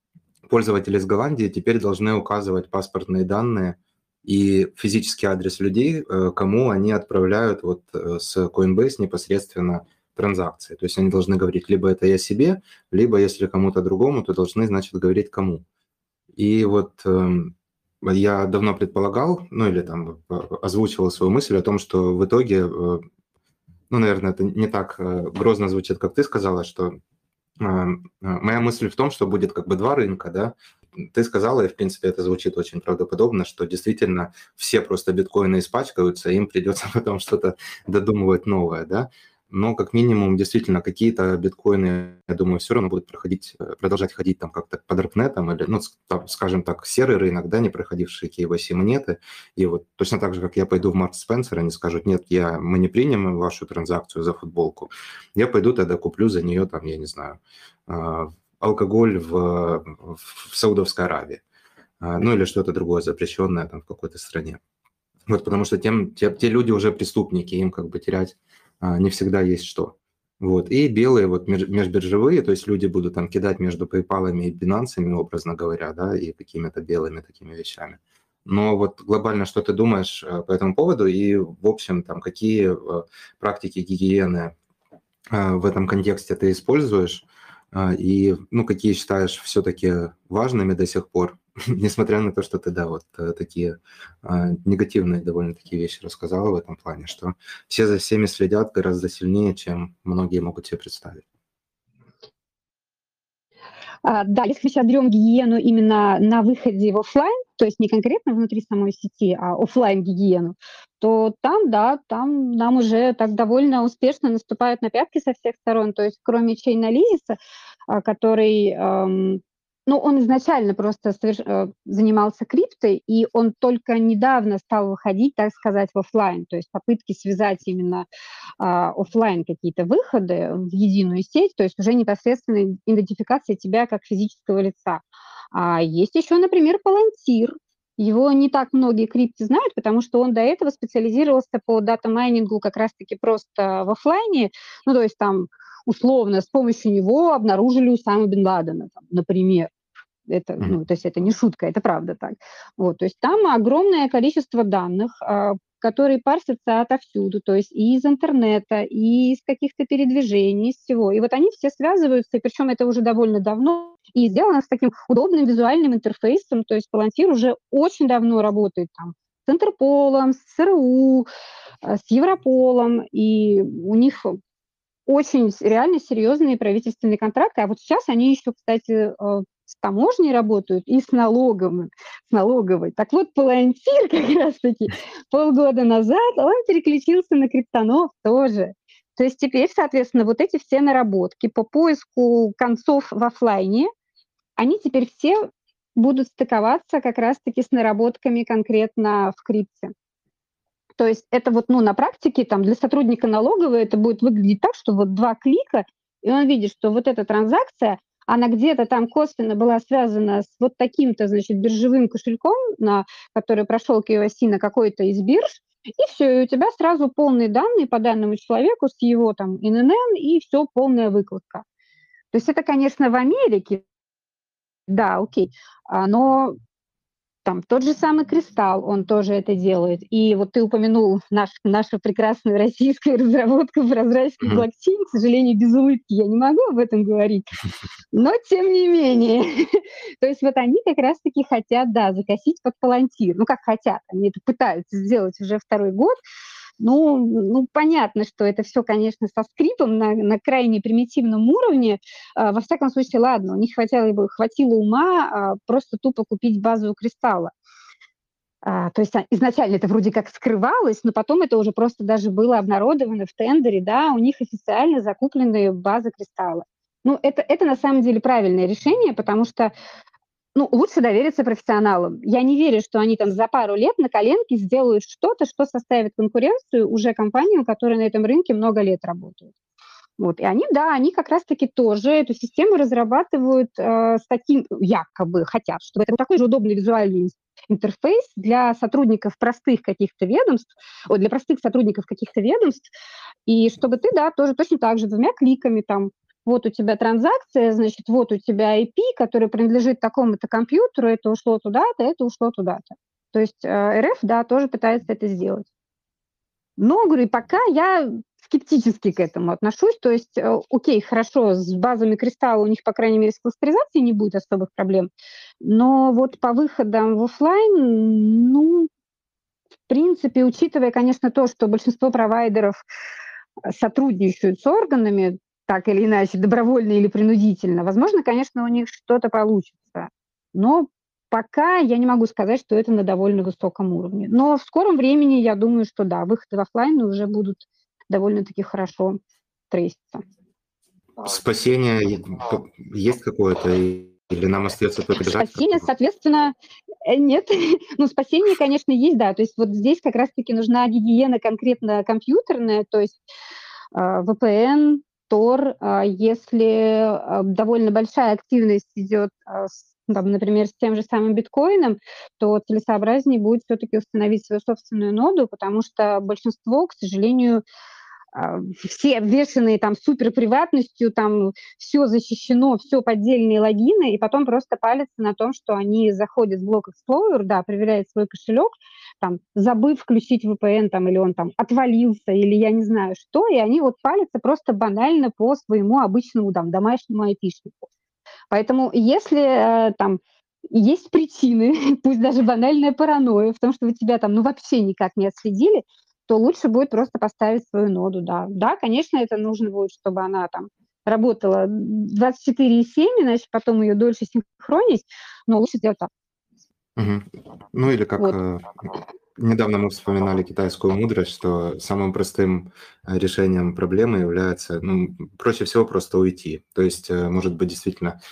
пользователи из Голландии теперь должны указывать паспортные данные и физический адрес людей, э, кому они отправляют вот э, с Coinbase непосредственно транзакции. То есть они должны говорить, либо это я себе, либо если кому-то другому, то должны, значит, говорить кому. И вот э, я давно предполагал, ну или там озвучивал свою мысль о том, что в итоге, э, ну, наверное, это не так э, грозно звучит, как ты сказала, что э, э, моя мысль в том, что будет как бы два рынка, да, ты сказала, и в принципе это звучит очень правдоподобно, что действительно все просто биткоины испачкаются, им придется потом что-то додумывать новое, да но как минимум действительно какие-то биткоины, я думаю, все равно будут проходить, э, продолжать ходить там как-то по даркнетам или, ну, скажем так, серый рынок, да, не проходившие KYC монеты. И вот точно так же, как я пойду в Марк Спенсер, они скажут, нет, я, мы не примем вашу транзакцию за футболку. Я пойду тогда куплю за нее там, я не знаю, а, алкоголь в, в Саудовской Аравии. А, ну или что-то другое запрещенное там в какой-то стране. Вот потому что тем, те, те люди уже преступники, им как бы терять не всегда есть что. Вот. И белые вот межбиржевые, то есть люди будут там кидать между PayPal и Binance, образно говоря, да, и какими-то белыми такими вещами. Но вот глобально, что ты думаешь э, по этому поводу и, в общем, там, какие э, практики гигиены э, в этом контексте ты используешь, и, ну, какие считаешь все-таки важными до сих пор, несмотря на то, что ты, да, вот э, такие а, негативные довольно такие вещи рассказала в этом плане, что все за всеми следят гораздо сильнее, чем многие могут себе представить. А, да, если мы сейчас берем гигиену именно на выходе в офлайн, то есть не конкретно внутри самой сети, а офлайн гигиену, то там, да, там нам уже так довольно успешно наступают на пятки со всех сторон. То есть кроме чейнализиса, а, который эм, ну, он изначально просто соверш... Э, занимался криптой, и он только недавно стал выходить, так сказать, в офлайн, то есть попытки связать именно а, офлайн какие-то выходы в единую сеть, то есть уже непосредственно идентификация тебя как физического лица. А есть еще, например, Palantir. Его не так многие крипты знают, потому что он до этого специализировался по дата-майнингу как раз-таки просто в офлайне, ну, то есть там условно с помощью него обнаружили Усама бен Ладена, там, например. Это, ну, то есть это не шутка, это правда так. Вот, то есть там огромное количество данных, а, которые парсятся отовсюду, то есть и из интернета, и из каких-то передвижений, из всего. И вот они все связываются, и причем это уже довольно давно, и сделано с таким удобным визуальным интерфейсом, то есть Palantir уже очень давно работает там с Интерполом, с ЦРУ, э, с Европолом, и у них очень реально серьезные правительственные контракты. А вот сейчас они еще, кстати, э, с таможней работают и с налоговым, с налоговой. Так вот, Палантир как раз-таки полгода назад, он переключился на криптонов тоже. То есть теперь, соответственно, вот эти все наработки по поиску концов в офлайне, они теперь все будут стыковаться как раз-таки с наработками конкретно в крипте. То есть это вот, ну, на практике там для сотрудника налоговой это будет выглядеть так, что вот два клика, и он видит, что вот эта транзакция, она где-то там косвенно была связана с вот таким-то, значит, биржевым кошельком, на, который прошел KYC на какой-то из бирж, и все, и у тебя сразу полные данные по данному человеку с его там ИНН, и все, полная выкладка. То есть это, конечно, в Америке, да, окей, а, но там тот же самый Кристалл, он тоже это делает. И вот ты упомянул наш, нашу прекрасную российскую разработку прозрачный mm-hmm. блокчейн. К сожалению, без улыбки я не могу об этом говорить. Но тем не менее. То есть вот они как раз-таки хотят, да, закосить под палантир. Ну, как хотят. Они это пытаются сделать уже второй год. Ну, ну, понятно, что это все, конечно, со скрипом на, на крайне примитивном уровне. А, во всяком случае, ладно, у них хватило, хватило ума а, просто тупо купить базу кристалла. А, то есть а, изначально это вроде как скрывалось, но потом это уже просто даже было обнародовано в тендере, да, у них официально закупленные базы кристалла. Ну, это, это на самом деле правильное решение, потому что ну, лучше довериться профессионалам. Я не верю, что они там за пару лет на коленке сделают что-то, что составит конкуренцию уже компаниям, которые на этом рынке много лет работают. Вот. И они, да, они как раз-таки тоже эту систему разрабатывают э, с таким, якобы хотят, чтобы это был такой же удобный визуальный интерфейс для сотрудников простых каких-то ведомств, о, для простых сотрудников каких-то ведомств, и чтобы ты, да, тоже точно так же двумя кликами там вот у тебя транзакция, значит, вот у тебя IP, который принадлежит такому-то компьютеру, это ушло туда-то, это ушло туда-то. То есть э, РФ, да, тоже пытается это сделать. Но, говорю, пока я скептически к этому отношусь. То есть, э, окей, хорошо, с базами кристалла у них, по крайней мере, с кластеризацией не будет особых проблем. Но вот по выходам в офлайн, ну, в принципе, учитывая, конечно, то, что большинство провайдеров сотрудничают с органами, так или иначе, добровольно или принудительно, возможно, конечно, у них что-то получится. Но пока я не могу сказать, что это на довольно высоком уровне. Но в скором времени я думаю, что да, выходы в офлайн уже будут довольно-таки хорошо трейситься. Спасение есть какое-то или нам остается только ждать? Спасение, соответственно, э, нет. ну, спасение, конечно, есть, да. То есть вот здесь как раз-таки нужна гигиена конкретно компьютерная, то есть а, VPN, Tor, а, если а, довольно большая активность идет, а, там, например, с тем же самым биткоином, то целесообразнее будет все-таки установить свою собственную ноду, потому что большинство, к сожалению, все обвешенные там супер приватностью, там все защищено, все поддельные логины, и потом просто палятся на том, что они заходят в блок Explorer, да, проверяют свой кошелек, там, забыв включить VPN, там, или он там отвалился, или я не знаю что, и они вот палятся просто банально по своему обычному там домашнему айпишнику. Поэтому если э, там есть причины, пусть даже банальная паранойя в том, что вы тебя там ну вообще никак не отследили, то лучше будет просто поставить свою ноду, да. Да, конечно, это нужно будет, чтобы она там работала 24,7, иначе потом ее дольше синхронить, но лучше сделать так. Угу. Ну или как вот. э, недавно мы вспоминали китайскую мудрость, что самым простым э, решением проблемы является, ну, проще всего просто уйти. То есть, э, может быть, действительно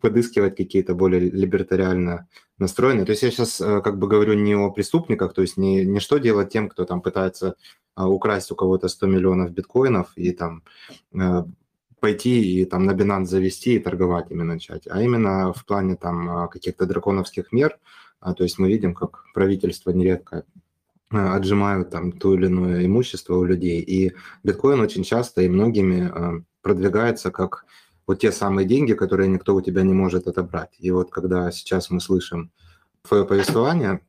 подыскивать какие-то более либертариально настроенные. То есть я сейчас э, как бы говорю не о преступниках, то есть не, не что делать тем, кто там пытается украсть у кого-то 100 миллионов биткоинов и там пойти и там на Binance завести и торговать ими начать, а именно в плане там каких-то драконовских мер, а, то есть мы видим, как правительство нередко отжимают там то или иное имущество у людей. И биткоин очень часто и многими продвигается как вот те самые деньги, которые никто у тебя не может отобрать. И вот когда сейчас мы слышим твое повествование,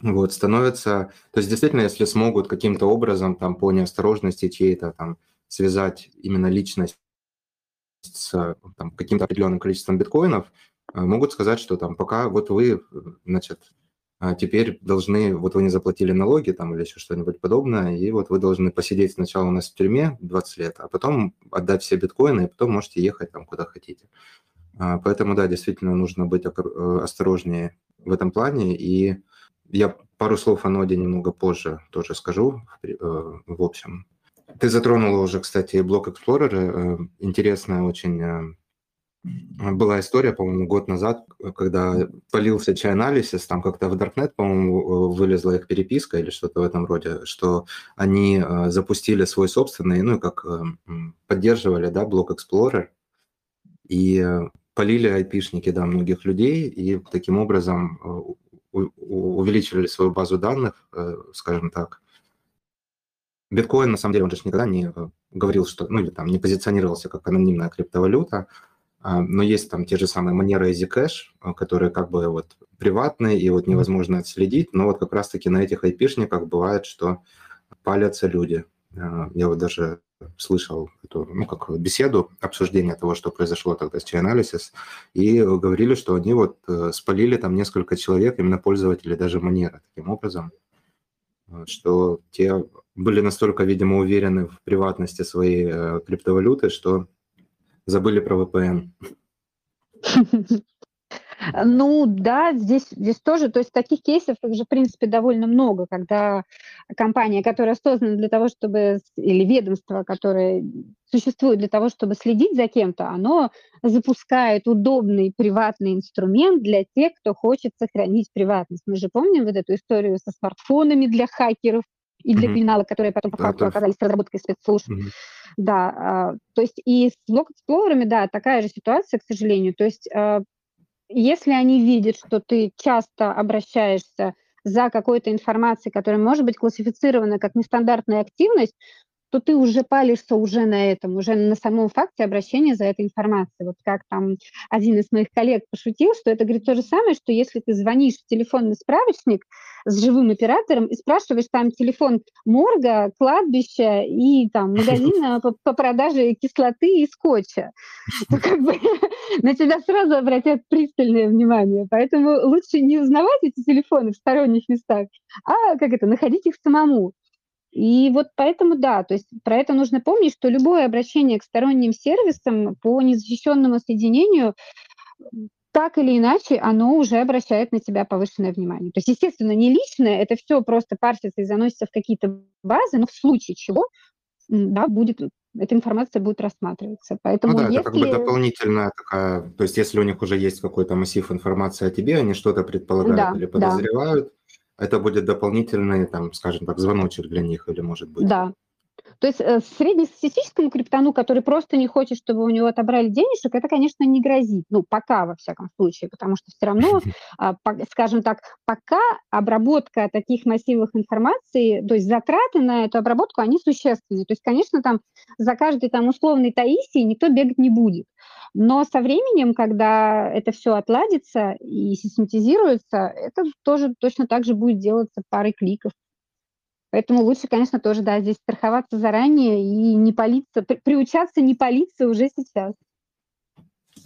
вот, становится... То есть действительно, если смогут каким-то образом там по неосторожности чьей-то там связать именно личность с там, каким-то определенным количеством биткоинов, э, могут сказать, что там пока вот вы, значит, а теперь должны, вот вы не заплатили налоги там или еще что-нибудь подобное, и вот вы должны посидеть сначала у нас в тюрьме 20 лет, а потом отдать все биткоины, и потом можете ехать там куда хотите. А, поэтому, да, действительно нужно быть э, осторожнее в этом плане, и я пару слов о ноде немного позже тоже скажу, э, в общем. Ты затронула уже, кстати, блок Explorer, э, интересная очень была история, по-моему, год назад, когда полился чай-анализис, там как-то в Darknet, по-моему, вылезла их переписка или что-то в этом роде, что они э, запустили свой собственный, ну, как э, поддерживали, да, блок Explorer, и полили айпишники, да, многих людей, и таким образом увеличили свою базу данных, скажем так. Биткоин, на самом деле, он же никогда не говорил, что, ну, или там не позиционировался как анонимная криптовалюта, но есть там те же самые манеры EasyCash, а, которые как бы вот приватные и вот невозможно отследить, но вот как раз-таки на этих айпишниках бывает, что палятся люди. А, я вот даже слышал эту, ну, как беседу, обсуждение того, что произошло тогда с Chainalysis, и говорили, что они вот э, спалили там несколько человек, именно пользователей даже манера таким образом, что те были настолько, видимо, уверены в приватности своей э, криптовалюты, что забыли про VPN. Ну да, здесь, здесь тоже, то есть таких кейсов уже, в принципе, довольно много, когда компания, которая создана для того, чтобы, или ведомство, которое существует для того, чтобы следить за кем-то, оно запускает удобный приватный инструмент для тех, кто хочет сохранить приватность. Мы же помним вот эту историю со смартфонами для хакеров, и для mm-hmm. криминала, которые потом по факту оказались разработкой спецслужб. Mm-hmm. Да, а, то есть и с блок-эксплорерами, да, такая же ситуация, к сожалению. То есть а, если они видят, что ты часто обращаешься за какой-то информацией, которая может быть классифицирована как нестандартная активность, то ты уже палишься уже на этом, уже на самом факте обращения за этой информацией. Вот как там один из моих коллег пошутил, что это, говорит, то же самое, что если ты звонишь в телефонный справочник с живым оператором и спрашиваешь там телефон морга, кладбища и там магазина по, по продаже кислоты и скотча, то как бы на тебя сразу обратят пристальное внимание. Поэтому лучше не узнавать эти телефоны в сторонних местах, а как это, находить их самому. И вот поэтому, да, то есть про это нужно помнить, что любое обращение к сторонним сервисам по незащищенному соединению так или иначе, оно уже обращает на тебя повышенное внимание. То есть, естественно, не личное, это все просто парсится и заносится в какие-то базы, но в случае чего, да, будет, эта информация будет рассматриваться. Поэтому ну да, если... это как бы дополнительная такая, то есть если у них уже есть какой-то массив информации о тебе, они что-то предполагают да, или подозревают, да это будет дополнительный, там, скажем так, звоночек для них или может быть? Да. То есть э, среднестатистическому криптону, который просто не хочет, чтобы у него отобрали денежек, это, конечно, не грозит. Ну, пока, во всяком случае, потому что все равно, а, скажем так, пока обработка таких массивов информации, то есть затраты на эту обработку, они существенные. То есть, конечно, там за каждой там условной Таисией никто бегать не будет. Но со временем, когда это все отладится и систематизируется, это тоже точно так же будет делаться парой кликов. Поэтому лучше, конечно, тоже, да, здесь страховаться заранее и не палиться, при, приучаться не палиться уже сейчас.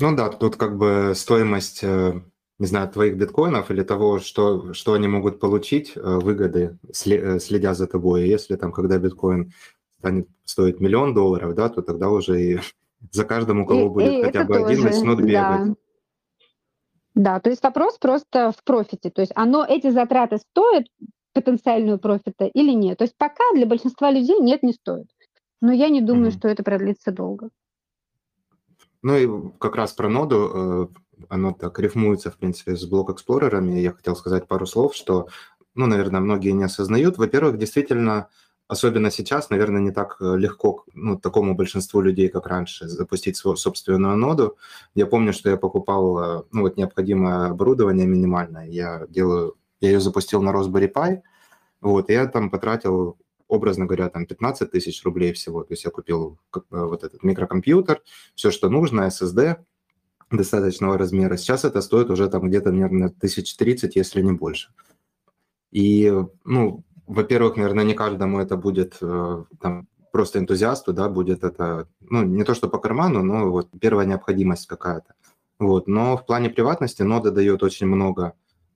Ну да, тут как бы стоимость, э, не знаю, твоих биткоинов или того, что, что они могут получить, э, выгоды, э, следя за тобой. Если там, когда биткоин станет стоить миллион долларов, да, то тогда уже и за каждым, у кого и, будет и хотя бы один начнут бегать. Да. да, то есть вопрос просто в профите. То есть оно, эти затраты стоят потенциальную профита или нет. То есть пока для большинства людей нет, не стоит. Но я не думаю, mm-hmm. что это продлится долго. Ну и как раз про ноду, э, оно так рифмуется, в принципе, с блок-эксплорерами. Я хотел сказать пару слов, что, ну, наверное, многие не осознают. Во-первых, действительно, особенно сейчас, наверное, не так э, легко ну, такому большинству людей, как раньше, запустить свою собственную ноду. Я помню, что я покупал э, ну, вот необходимое оборудование минимальное. Я делаю, я ее запустил на Raspberry Pi, вот, и я там потратил, образно говоря, там 15 тысяч рублей всего. То есть я купил э, вот этот микрокомпьютер, все, что нужно, SSD достаточного размера. Сейчас это стоит уже там где-то, наверное, тысяч тридцать, если не больше. И, ну, во-первых, наверное, не каждому это будет э, там, просто энтузиасту, да, будет это, ну, не то что по карману, но вот первая необходимость какая-то. Вот. Но в плане приватности нода дает очень много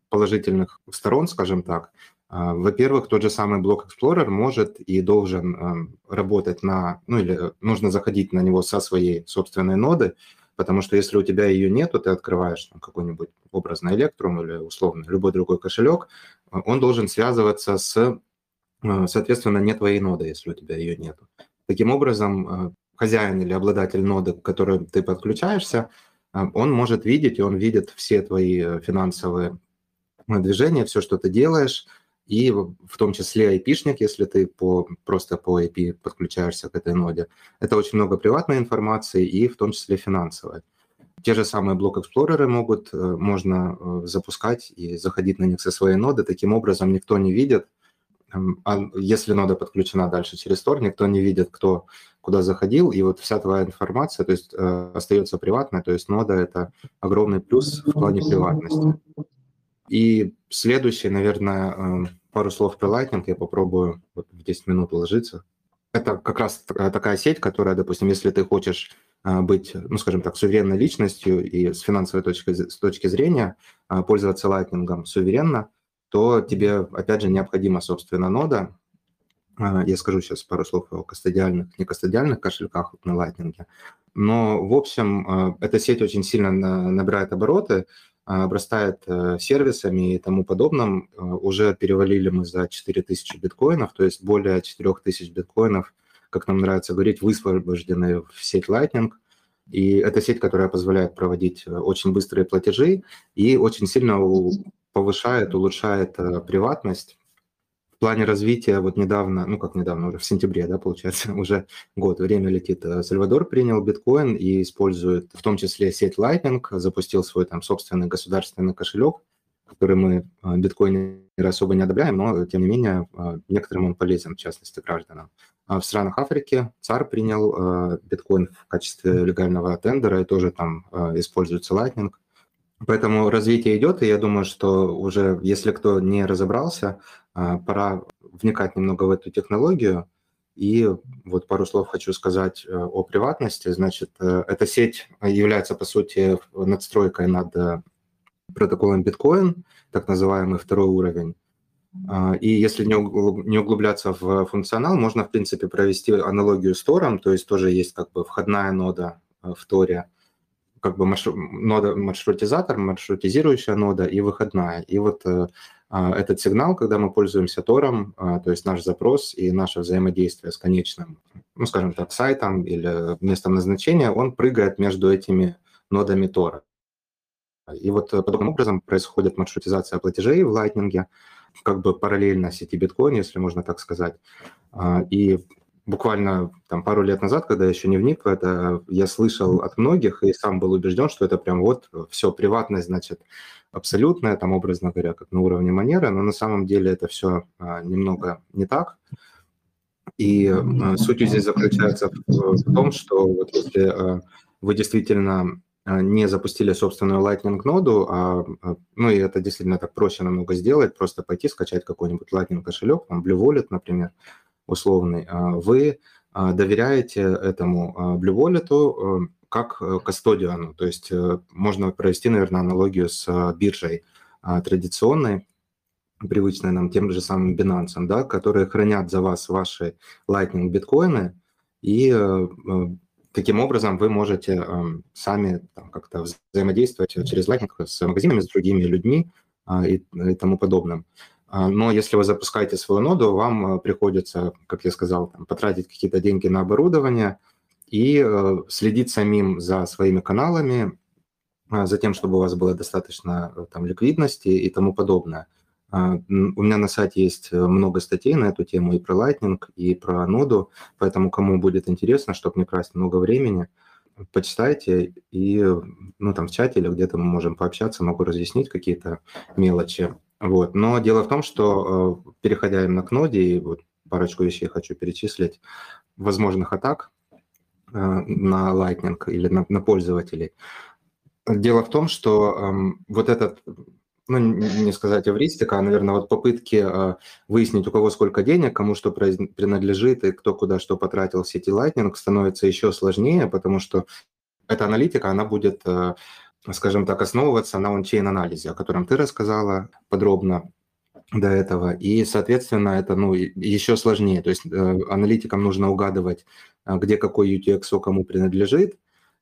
положительных сторон, скажем так. А, во-первых, тот же самый блок Explorer может и должен эм, работать на, ну или нужно заходить на него со своей собственной ноды, потому что если у тебя ее нет, то ты открываешь какой-нибудь образный Electrum или условно любой другой кошелек, он должен связываться с, э, соответственно, не твоей ноды, если у тебя ее нет. Таким образом, э, хозяин или обладатель ноды, к которой ты подключаешься, он может видеть, и он видит все твои финансовые движения, все, что ты делаешь, и в том числе айпишник, если ты по, просто по IP подключаешься к этой ноде. Это очень много приватной информации и в том числе финансовой. Те же самые блок-эксплореры могут, э, можно э, запускать и заходить на них со своей ноды. Таким образом никто не видит, эм, а если нода подключена дальше через Tor, никто не видит, кто куда заходил, и вот вся твоя информация, то есть э, остается приватной, то есть нода – это огромный плюс в плане приватности. И следующее, наверное, эм, пару слов про Lightning, я попробую вот в 10 минут уложиться. Это как раз такая сеть, которая, допустим, если ты хочешь э, быть, ну, скажем так, суверенной личностью и с финансовой точки, с точки зрения э, пользоваться Lightning суверенно, то тебе, опять же, необходима, собственно, нода. Э, я скажу сейчас пару слов о кастодиальных, не кастодиальных кошельках на Lightning. Но, в общем, эта сеть очень сильно набирает обороты, обрастает э, сервисами и тому подобным. Э, уже перевалили мы за 4000 биткоинов, то есть более 4000 биткоинов, как нам нравится говорить, высвобождены в сеть Lightning. И это сеть, которая позволяет проводить э, очень быстрые платежи и очень сильно повышает, улучшает приватность в плане развития, вот недавно, ну как недавно, уже в сентябре, да, получается, уже год, время летит, э, Сальвадор принял биткоин и использует в том числе сеть Lightning, запустил свой там собственный государственный кошелек, который мы э, биткоин особо не одобряем, но тем не менее э, некоторым он полезен, в частности, гражданам. А в странах Африки ЦАР принял биткоин в качестве легального тендера и тоже там используется Lightning – Поэтому развитие идет, и я думаю, что уже, если кто не разобрался, пора вникать немного в эту технологию. И вот пару слов хочу сказать э, о приватности. Значит, э, эта сеть является, по сути, надстройкой над э, протоколом биткоин, так называемый второй уровень. А, и если не углубляться в функционал, можно, в принципе, провести аналогию с Тором, то есть тоже есть как бы входная нода в Торе – как бы маршру, нода, маршрутизатор, маршрутизирующая нода и выходная. И вот а, этот сигнал, когда мы пользуемся Тором, э, то есть наш запрос и наше взаимодействие с конечным, ну, скажем так, сайтом или местом назначения, он прыгает между этими нодами Тора. И вот э, подобным образом происходит маршрутизация платежей в Lightning, как бы параллельно сети биткоин, если можно так сказать. А, и буквально там пару лет назад, когда я еще не вник в это, я слышал от многих и сам был убежден, что это прям вот все приватность, значит, абсолютная, там, образно говоря, как на уровне манеры, но на самом деле это все а, немного не так. И а, суть здесь заключается в, том, что вот если а, вы действительно не запустили собственную Lightning ноду, а, ну и это действительно так проще намного сделать, просто пойти скачать какой-нибудь Lightning кошелек, там Blue Wallet, например, условный, а, вы а, доверяете этому а, Blue Wallet как э, кастодиану. То есть э, можно провести, наверное, аналогию с биржей традиционной, привычной нам тем же самым Binance, да, которые хранят за вас ваши Lightning биткоины, и э, таким образом вы можете сами как-то взаимодействовать через Lightning с магазинами, с другими людьми и, и тому подобным. А, но если вы запускаете свою ноду, вам э, приходится, как я сказал, там, потратить какие-то деньги на оборудование и э, следить самим за своими каналами, а, за тем, чтобы у вас было достаточно э, там, ликвидности и тому подобное. А, у меня на сайте есть много статей на эту тему и про Lightning, и про ноду, поэтому кому будет интересно, чтобы не тратить много времени, почитайте и ну, там в чате или где-то мы можем пообщаться, могу разъяснить какие-то мелочи. Вот. Но дело в том, что, э, переходя именно к ноде, и вот парочку вещей хочу перечислить, возможных атак э, на Lightning или на, на пользователей. Дело в том, что эм, вот этот, ну, не сказать эвристика, а, наверное, вот попытки э, выяснить, у кого сколько денег, кому что принадлежит и кто куда что потратил в сети Lightning, становится еще сложнее, потому что эта аналитика, она будет скажем так, основываться на ончейн-анализе, о котором ты рассказала подробно до этого. И, соответственно, это ну, еще сложнее. То есть э, аналитикам нужно угадывать, э, где какой UTXO кому принадлежит,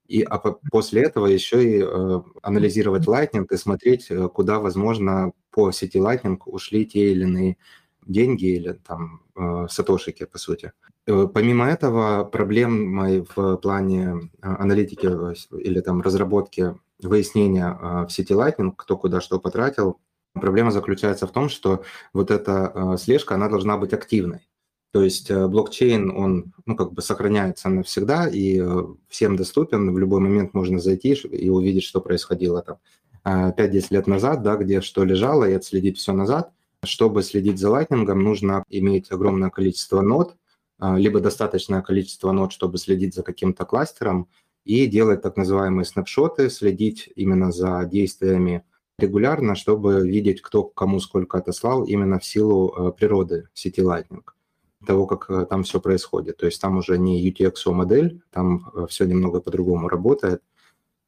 и а по, после этого еще и э, анализировать Lightning и смотреть, э, куда, возможно, по сети Lightning ушли те или иные деньги или там э, сатошики, по сути. Э, помимо этого, проблемой в плане аналитики или там разработки выяснения в сети Lightning, кто куда что потратил, проблема заключается в том, что вот эта слежка, она должна быть активной. То есть блокчейн, он ну, как бы сохраняется навсегда и всем доступен, в любой момент можно зайти и увидеть, что происходило там 5-10 лет назад, да, где что лежало, и отследить все назад. Чтобы следить за лайтнингом, нужно иметь огромное количество нод, а, либо достаточное количество нод, чтобы следить за каким-то кластером, и делать так называемые снапшоты, следить именно за действиями регулярно, чтобы видеть, кто кому сколько отослал именно в силу э, природы сети Lightning, того, как э, там все происходит. То есть там уже не UTXO модель, там э, все немного по-другому работает.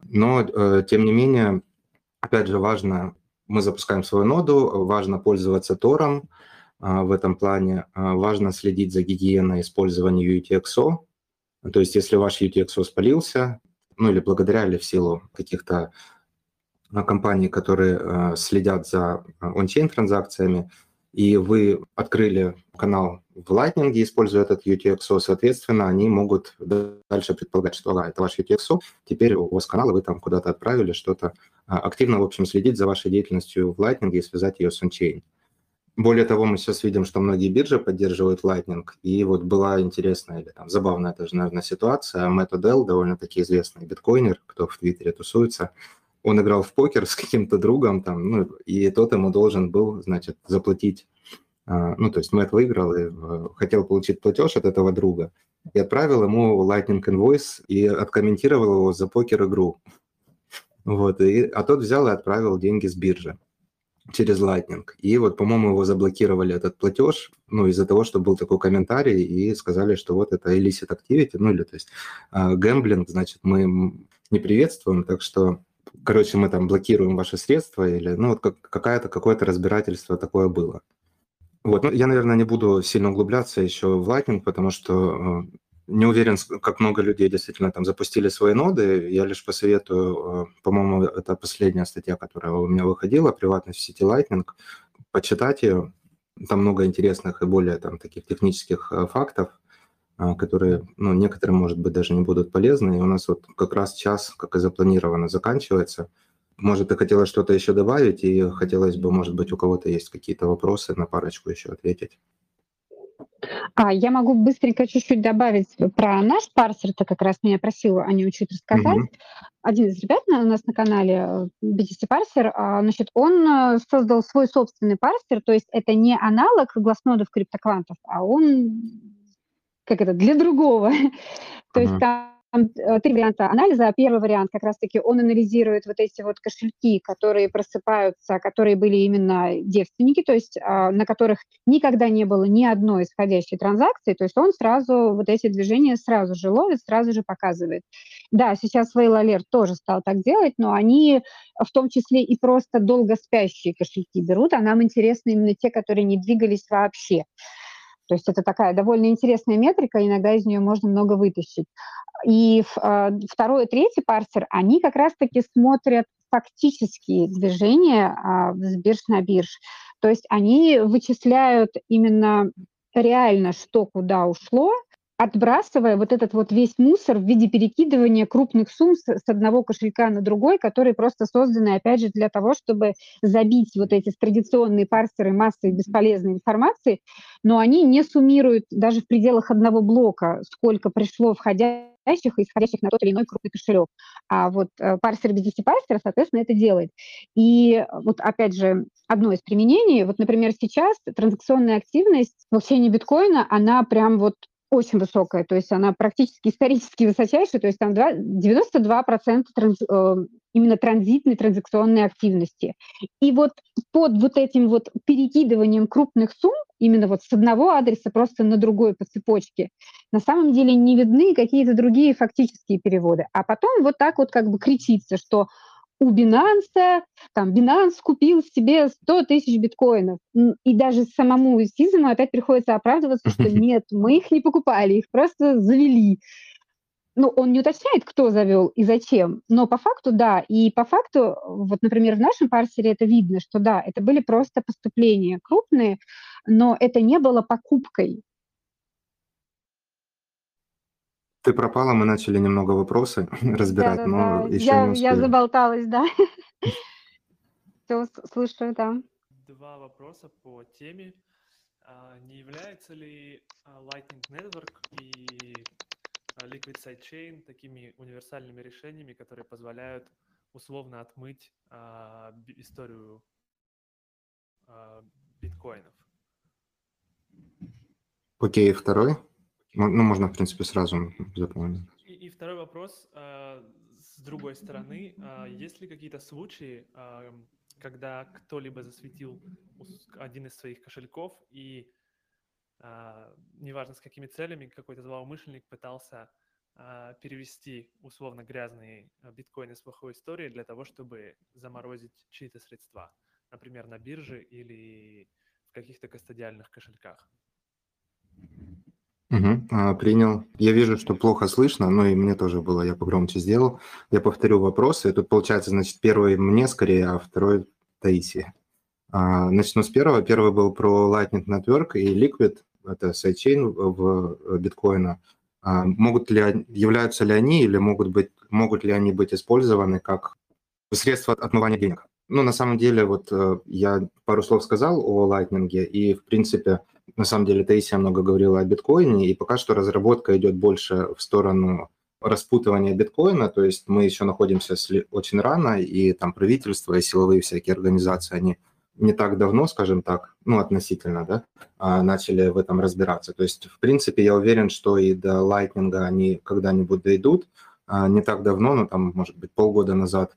Но, тем не менее, опять же, важно мы запускаем свою ноду, важно пользоваться Тором в этом плане, важно следить за гигиеной использования UTXO. То есть если ваш UTXO спалился, ну или благодаря или в силу каких-то а, компаний, которые следят за он-чейн транзакциями, и вы открыли канал в Lightning, используя этот UTXO, соответственно, они могут дальше предполагать, что ага, это ваш UTXO, теперь у вас канал, вы там куда-то отправили что-то. А, активно, в общем, следить за вашей деятельностью в Lightning и связать ее с ончейн. Более того, мы сейчас видим, что многие биржи поддерживают Lightning, и вот была интересная или там забавная даже, наверное, ситуация. Мэтт Одел, довольно-таки известный биткоинер, кто в Твиттере тусуется, он играл в покер с каким-то другом, там, ну, и тот ему должен был, значит, заплатить а, ну, то есть Мэтт выиграл и э, хотел получить платеж от этого друга, и отправил ему Lightning Invoice и откомментировал его за покер-игру. Вот, и, а тот взял и отправил деньги с биржи через Lightning. И вот, по-моему, его заблокировали этот платеж, ну, из-за того, что был такой комментарий, и сказали, что вот это illicit activity, ну, или, то есть, гэмблинг, значит, мы не приветствуем, так что, короче, мы там блокируем ваши средства, или, ну, вот как, какая-то, какое-то разбирательство такое было. Вот, ну, я, наверное, не буду сильно углубляться еще в Lightning, потому что э, не уверен, как много людей действительно там запустили свои ноды. Я лишь посоветую, э, по-моему, это последняя статья, которая у меня выходила, приватность в сети Lightning, почитать ее. Там много интересных и более там таких технических э, фактов, которые, ну, некоторым, может быть, даже не будут полезны. И у нас вот как раз час, как и запланировано, заканчивается – может, ты хотела что-то еще добавить, и хотелось бы, может быть, у кого-то есть какие-то вопросы, на парочку еще ответить. А, я могу быстренько чуть-чуть добавить про наш парсер, ты как раз меня просила о нем чуть рассказать. Mm-hmm. Один из ребят у нас на канале, BTC парсер, а, значит, он э, создал свой собственный парсер, то есть это не аналог гласнодов криптоквантов, а он, как это, для другого. То есть там Э, три варианта анализа. Первый вариант как раз-таки он анализирует вот эти вот кошельки, которые просыпаются, которые были именно девственники, то есть а, на которых никогда не было ни одной исходящей транзакции, то есть он сразу вот эти движения сразу же ловит, сразу же показывает. Да, сейчас Whale Alert тоже стал так делать, но они в том числе и просто долго спящие кошельки берут, а нам интересны именно те, которые не двигались вообще. То есть это такая довольно интересная метрика, иногда из нее можно много вытащить. И э, второй и третий парсер, они как раз-таки смотрят фактические движения э, с бирж на бирж. То есть они вычисляют именно реально, что куда ушло, отбрасывая вот этот вот весь мусор в виде перекидывания крупных сумм с, одного кошелька на другой, которые просто созданы, опять же, для того, чтобы забить вот эти традиционные парсеры массой бесполезной информации, но они не суммируют даже в пределах одного блока, сколько пришло входящих и исходящих на тот или иной крупный кошелек. А вот э, парсер BTC парсер, соответственно, это делает. И вот опять же, одно из применений, вот, например, сейчас транзакционная активность в блокчейне биткоина, она прям вот очень высокая, то есть она практически исторически высочайшая, то есть там 92% транс, э, именно транзитной транзакционной активности. И вот под вот этим вот перекидыванием крупных сумм, именно вот с одного адреса просто на другой по цепочке, на самом деле не видны какие-то другие фактические переводы. А потом вот так вот как бы кричится, что у Binance, там, Binance купил себе 100 тысяч биткоинов. И даже самому Сизому опять приходится оправдываться, что нет, мы их не покупали, их просто завели. ну, он не уточняет, кто завел и зачем, но по факту да. И по факту, вот, например, в нашем парсере это видно, что да, это были просто поступления крупные, но это не было покупкой. Ты пропала, мы начали немного вопросы разбирать, да, да, но да. еще я, не успели. Я заболталась, да. Все, слушаю, да. Два вопроса по теме. А, не является ли а, Lightning Network и а, Liquid Sidechain такими универсальными решениями, которые позволяют условно отмыть историю биткоинов? Окей, второй. Ну, можно, в принципе, сразу заполнить. И, и второй вопрос. С другой стороны, есть ли какие-то случаи, когда кто-либо засветил один из своих кошельков и а, неважно с какими целями, какой-то злоумышленник пытался а, перевести условно грязные а, биткоины с плохой историей для того, чтобы заморозить чьи-то средства, например, на бирже или в каких-то кастодиальных кошельках. А, принял. Я вижу, что плохо слышно, но и мне тоже было, я погромче сделал. Я повторю вопросы. Тут получается, значит, первый мне скорее, а второй Таиси. А, начну с первого. Первый был про Lightning Network и Liquid, это sidechain ы биткоина. А, могут ли, являются ли они или могут, быть, могут ли они быть использованы как средство отмывания денег? Ну, на самом деле, вот э, я пару слов сказал о Lightning, и, в принципе, на самом деле Таисия много говорила о биткоине, и пока что разработка идет больше в сторону распутывания биткоина, то есть мы еще находимся очень рано, и там правительство и силовые всякие организации, они не так давно, скажем так, ну, относительно, да, а, начали в этом разбираться. То есть, в принципе, я уверен, что и до лайтнинга они когда-нибудь дойдут. А, не так давно, ну, там, может быть, полгода назад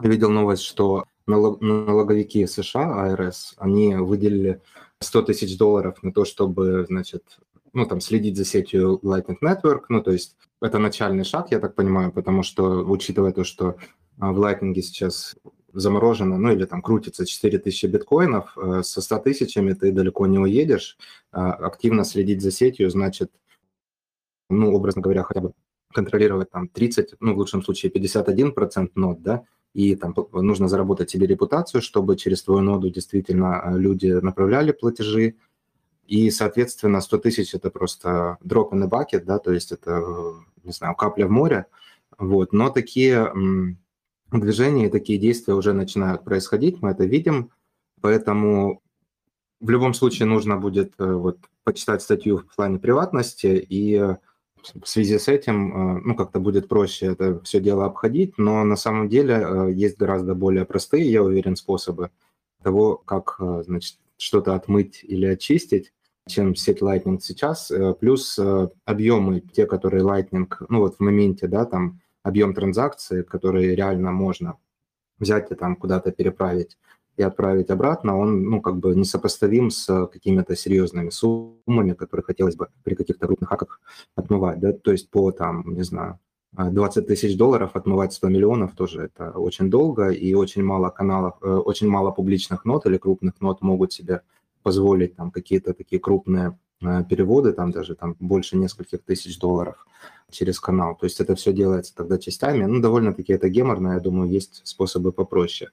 видел новость, что налоговики США, АРС, они выделили 100 тысяч долларов на то, чтобы, значит, ну, там, следить за сетью Lightning Network, ну, то есть это начальный шаг, я так понимаю, потому что, учитывая то, что а, в Lightning сейчас заморожено, ну, или там крутится 4000 биткоинов, э, со 100 тысячами ты далеко не уедешь, а, активно следить за сетью, значит, ну, образно говоря, хотя бы контролировать там 30, ну, в лучшем случае 51% нод, да, и там нужно заработать себе репутацию, чтобы через твою ноду действительно а, люди направляли платежи, и, соответственно, 100 тысяч – это просто drop in the bucket, да, то есть это, не знаю, капля в море, вот. Но такие движения и такие действия уже начинают происходить, мы это видим, поэтому в любом случае нужно будет э, вот, почитать статью в плане приватности, и в связи с этим, э, ну, как-то будет проще это все дело обходить, но на самом деле э, есть гораздо более простые, я уверен, способы того, как, значит, что-то отмыть или очистить, чем сеть Lightning сейчас, э, плюс э, объемы, те, которые Lightning, ну вот в моменте, да, там объем транзакций, которые реально можно взять и там куда-то переправить и отправить обратно, он, ну, как бы несопоставим с какими-то серьезными суммами, которые хотелось бы при каких-то крупных хаках отмывать, да, то есть по, там, не знаю, 20 тысяч долларов отмывать 100 миллионов тоже это очень долго, и очень мало каналов, э, очень мало публичных нот или крупных нот могут себе позволить там какие-то такие крупные э, переводы, там даже там больше нескольких тысяч долларов через канал. То есть это все делается тогда частями. Ну, довольно-таки это геморно, я думаю, есть способы попроще.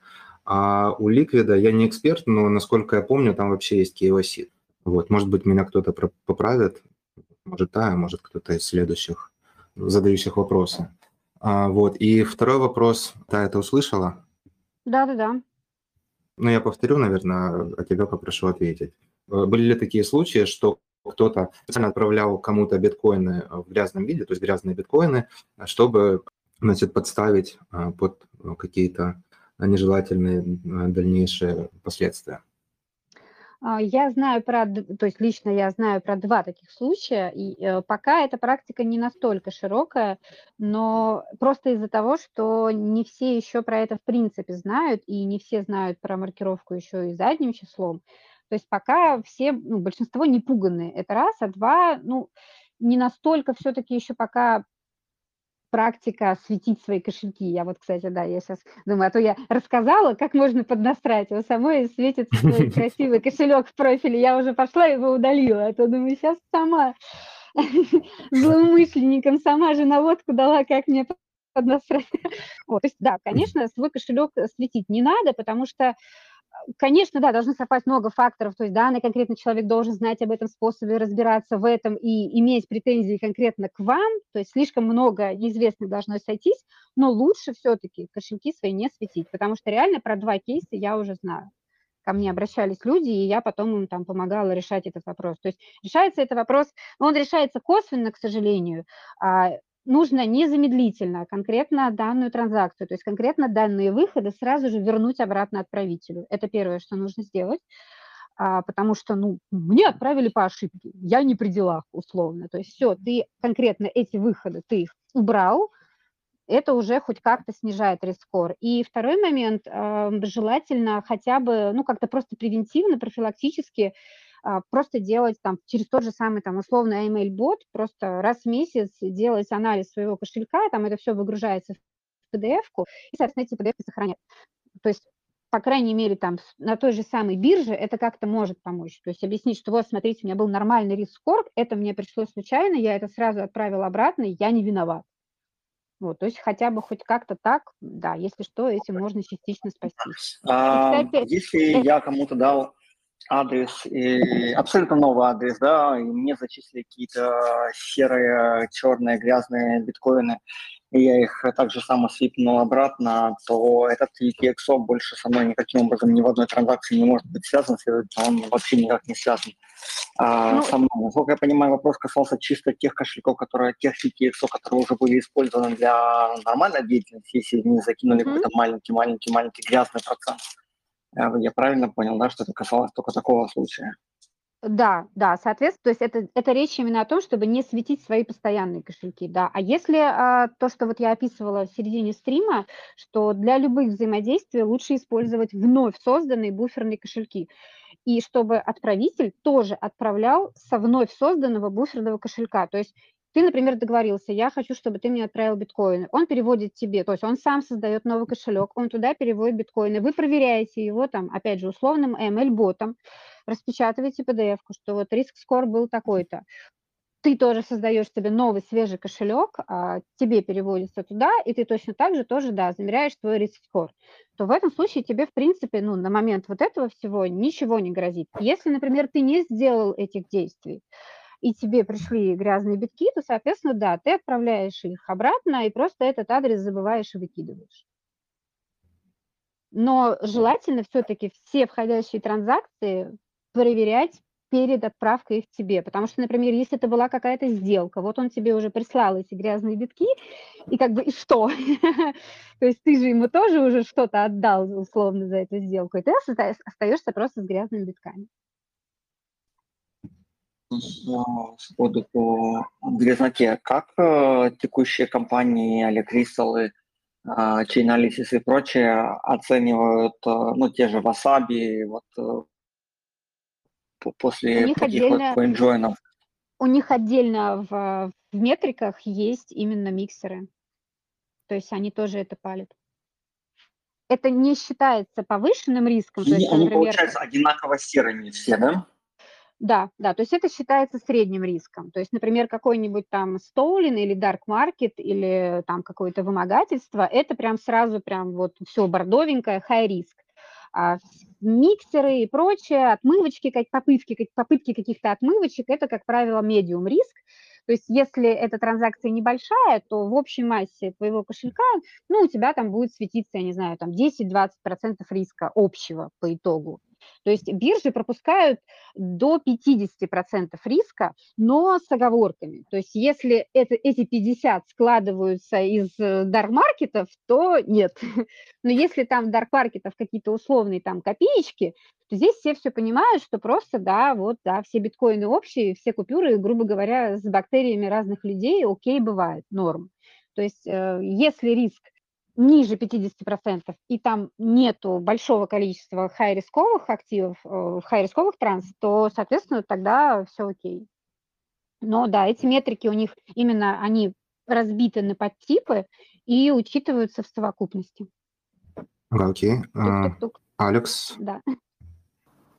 А у Ликвида я не эксперт, но, насколько я помню, там вообще есть KYC. Вот, может быть, меня кто-то поправит, может, да, может, кто-то из следующих задающих вопросы. А, вот. И второй вопрос, ты это услышала? Да-да-да. Ну, я повторю, наверное, а тебя попрошу ответить. Э, были ли такие случаи, что кто-то специально отправлял кому-то биткоины в грязном виде, то есть грязные биткоины, чтобы значит, подставить э, под какие-то нежелательные э, дальнейшие последствия? А, я знаю про, то есть лично я знаю про два таких случая, и э, пока эта практика не настолько широкая, но просто из-за того, что не все еще про это в принципе знают, и не все знают про маркировку еще и задним числом. То есть пока все, ну, большинство не пуганы, это раз, а два, ну, не настолько все-таки еще пока практика светить свои кошельки. Я вот, кстати, да, я сейчас думаю, а то я рассказала, как можно поднастраивать, а самой светится свой красивый кошелек в профиле. Я уже пошла его удалила, а то думаю, сейчас сама злоумышленникам, сама же наводку дала, как мне поднасрать. Вот, то есть, да, конечно, свой кошелек светить не надо, потому что Конечно, да, должны совпасть много факторов, то есть данный конкретный человек должен знать об этом способе, разбираться в этом и иметь претензии конкретно к вам, то есть слишком много неизвестных должно сойтись, но лучше все-таки кошельки свои не светить, потому что реально про два кейса я уже знаю. Ко мне обращались люди, и я потом им там помогала решать этот вопрос. То есть решается этот вопрос, он решается косвенно, к сожалению, а нужно незамедлительно конкретно данную транзакцию, то есть конкретно данные выходы сразу же вернуть обратно отправителю. Это первое, что нужно сделать, а, потому что, ну, мне отправили по ошибке, я не при делах, условно. То есть все, ты конкретно эти выходы, ты их убрал, это уже хоть как-то снижает рискор. И второй момент, э, желательно хотя бы, ну, как-то просто превентивно, профилактически а, просто делать там через тот же самый там условный email-бот, просто раз в месяц делать анализ своего кошелька, там это все выгружается в PDF-ку, и, соответственно, эти PDF сохранять. То есть по крайней мере, там на той же самой бирже это как-то может помочь. То есть объяснить, что вот, смотрите, у меня был нормальный риск-скор, это мне пришло случайно, я это сразу отправила обратно, я не виноват. Вот, то есть хотя бы хоть как-то так, да, если что, этим можно частично спасти. А, кстати, если это... я кому-то дал адрес, и абсолютно новый адрес, да, и мне зачислили какие-то серые, черные, грязные биткоины, и я их так же само свипнул обратно, то этот ETXO больше со мной никаким образом ни в одной транзакции не может быть связан, следовательно, он вообще никак не связан а, ну, со мной. Насколько я понимаю, вопрос касался чисто тех кошельков, которые, тех ETXO, которые уже были использованы для нормальной деятельности, если не закинули mm-hmm. какой-то маленький-маленький-маленький грязный процент. Я правильно понял, да, что это касалось только такого случая? Да, да, соответственно, то есть это, это речь именно о том, чтобы не светить свои постоянные кошельки, да. А если а, то, что вот я описывала в середине стрима, что для любых взаимодействий лучше использовать вновь созданные буферные кошельки, и чтобы отправитель тоже отправлял со вновь созданного буферного кошелька, то есть ты, например, договорился, я хочу, чтобы ты мне отправил биткоины. Он переводит тебе, то есть он сам создает новый кошелек, он туда переводит биткоины. Вы проверяете его там, опять же, условным ML-ботом, распечатываете PDF-ку, что вот риск скор был такой-то. Ты тоже создаешь себе новый свежий кошелек, а, тебе переводится туда, и ты точно так же тоже, да, замеряешь твой риск скор. То в этом случае тебе, в принципе, ну, на момент вот этого всего ничего не грозит. Если, например, ты не сделал этих действий, и тебе пришли грязные битки, то, соответственно, да, ты отправляешь их обратно и просто этот адрес забываешь и выкидываешь. Но желательно все-таки все входящие транзакции проверять перед отправкой их тебе. Потому что, например, если это была какая-то сделка, вот он тебе уже прислал эти грязные битки, и как бы и что? То есть ты же ему тоже уже что-то отдал условно за эту сделку, и ты остаешься просто с грязными битками сходу по грязноте. Как э, текущие компании или кристаллы, э, Chainalysis и прочее оценивают, э, ну, те же Wasabi, вот э, после таких отдельно, вот CoinJoin? У них отдельно в, в метриках есть именно миксеры. То есть они тоже это палят. Это не считается повышенным риском. То есть, они, например, получаются одинаково серыми все, да? Да, да, то есть это считается средним риском. То есть, например, какой-нибудь там stolen или dark market или там какое-то вымогательство, это прям сразу прям вот все бордовенькое, high риск. А миксеры и прочее, отмывочки, как попытки, как, попытки каких-то отмывочек, это, как правило, medium риск. То есть если эта транзакция небольшая, то в общей массе твоего кошелька, ну, у тебя там будет светиться, я не знаю, там 10-20% риска общего по итогу. То есть биржи пропускают до 50% риска, но с оговорками. То есть если это, эти 50 складываются из э, дарк-маркетов, то нет. Но если там дарк-маркетов какие-то условные там копеечки, то здесь все все понимают, что просто, да, вот, да, все биткоины общие, все купюры, грубо говоря, с бактериями разных людей, окей, бывает, норм. То есть э, если риск ниже 50%, и там нету большого количества хай-рисковых активов, э, хай-рисковых транс, то, соответственно, тогда все окей. Но да, эти метрики у них именно, они разбиты на подтипы и учитываются в совокупности. Окей. Okay. Алекс? Да.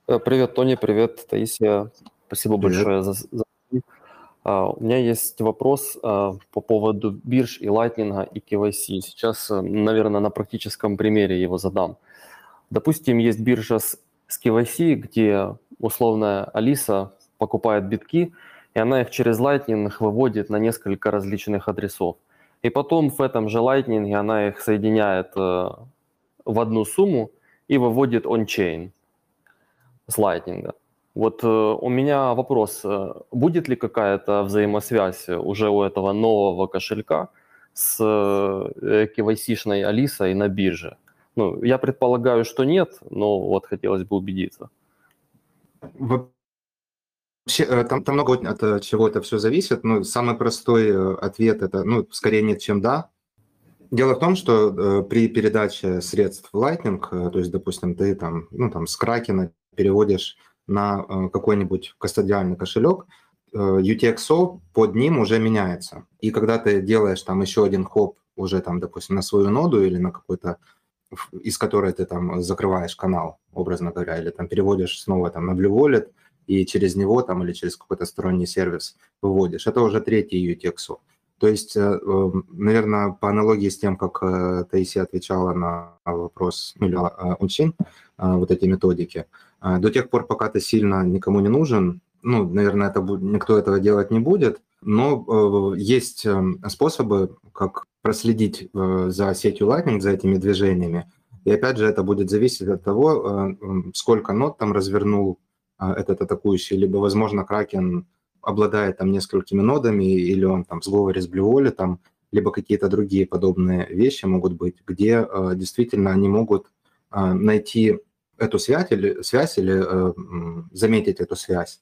Э, привет, Тони, привет, Таисия. Спасибо привет. большое за, за А, у меня есть вопрос а, по поводу бирж и Lightning и KYC. Сейчас, э, наверное, на практическом примере его задам. Допустим, есть биржа с, с KYC, где условная Алиса покупает битки, и она их через Lightning выводит на несколько различных адресов. И потом в этом же Lightning она их соединяет э, в одну сумму и выводит on-chain с Lightning. Вот э, у меня вопрос, э, будет ли какая-то взаимосвязь уже у этого нового кошелька с э, KYC-шной Алисой на бирже? Ну, я предполагаю, что нет, но вот хотелось бы убедиться. Вообще, там, там много от чего это все зависит. Ну, самый простой ответ это, ну, скорее нет, чем да. Дело в том, что при передаче средств в Lightning, то есть, допустим, ты там, ну, там с Кракена переводишь на э, какой-нибудь кастодиальный кошелек, э, UTXO под ним уже меняется. И когда ты делаешь там еще один хоп уже там, допустим, на свою ноду или на какой-то, из которой ты там закрываешь канал, образно говоря, или там переводишь снова там на Blue Wallet, и через него там или через какой-то сторонний сервис выводишь. Это уже третий UTXO. То есть, э, наверное, по аналогии с тем, как Таисия отвечала на вопрос, ну, или очень, вот эти методики, до тех пор, пока ты сильно никому не нужен, ну, наверное, это никто этого делать не будет, но э, есть э, способы, как проследить э, за сетью Lightning, за этими движениями. И опять же, это будет зависеть от того, сколько нот там развернул этот атакующий, либо, возможно, Кракен обладает там несколькими нодами, или он там в сговоре с Blue Wallet, там, либо какие-то другие подобные вещи могут быть, где действительно они могут найти эту связь или, связь или э, заметить эту связь.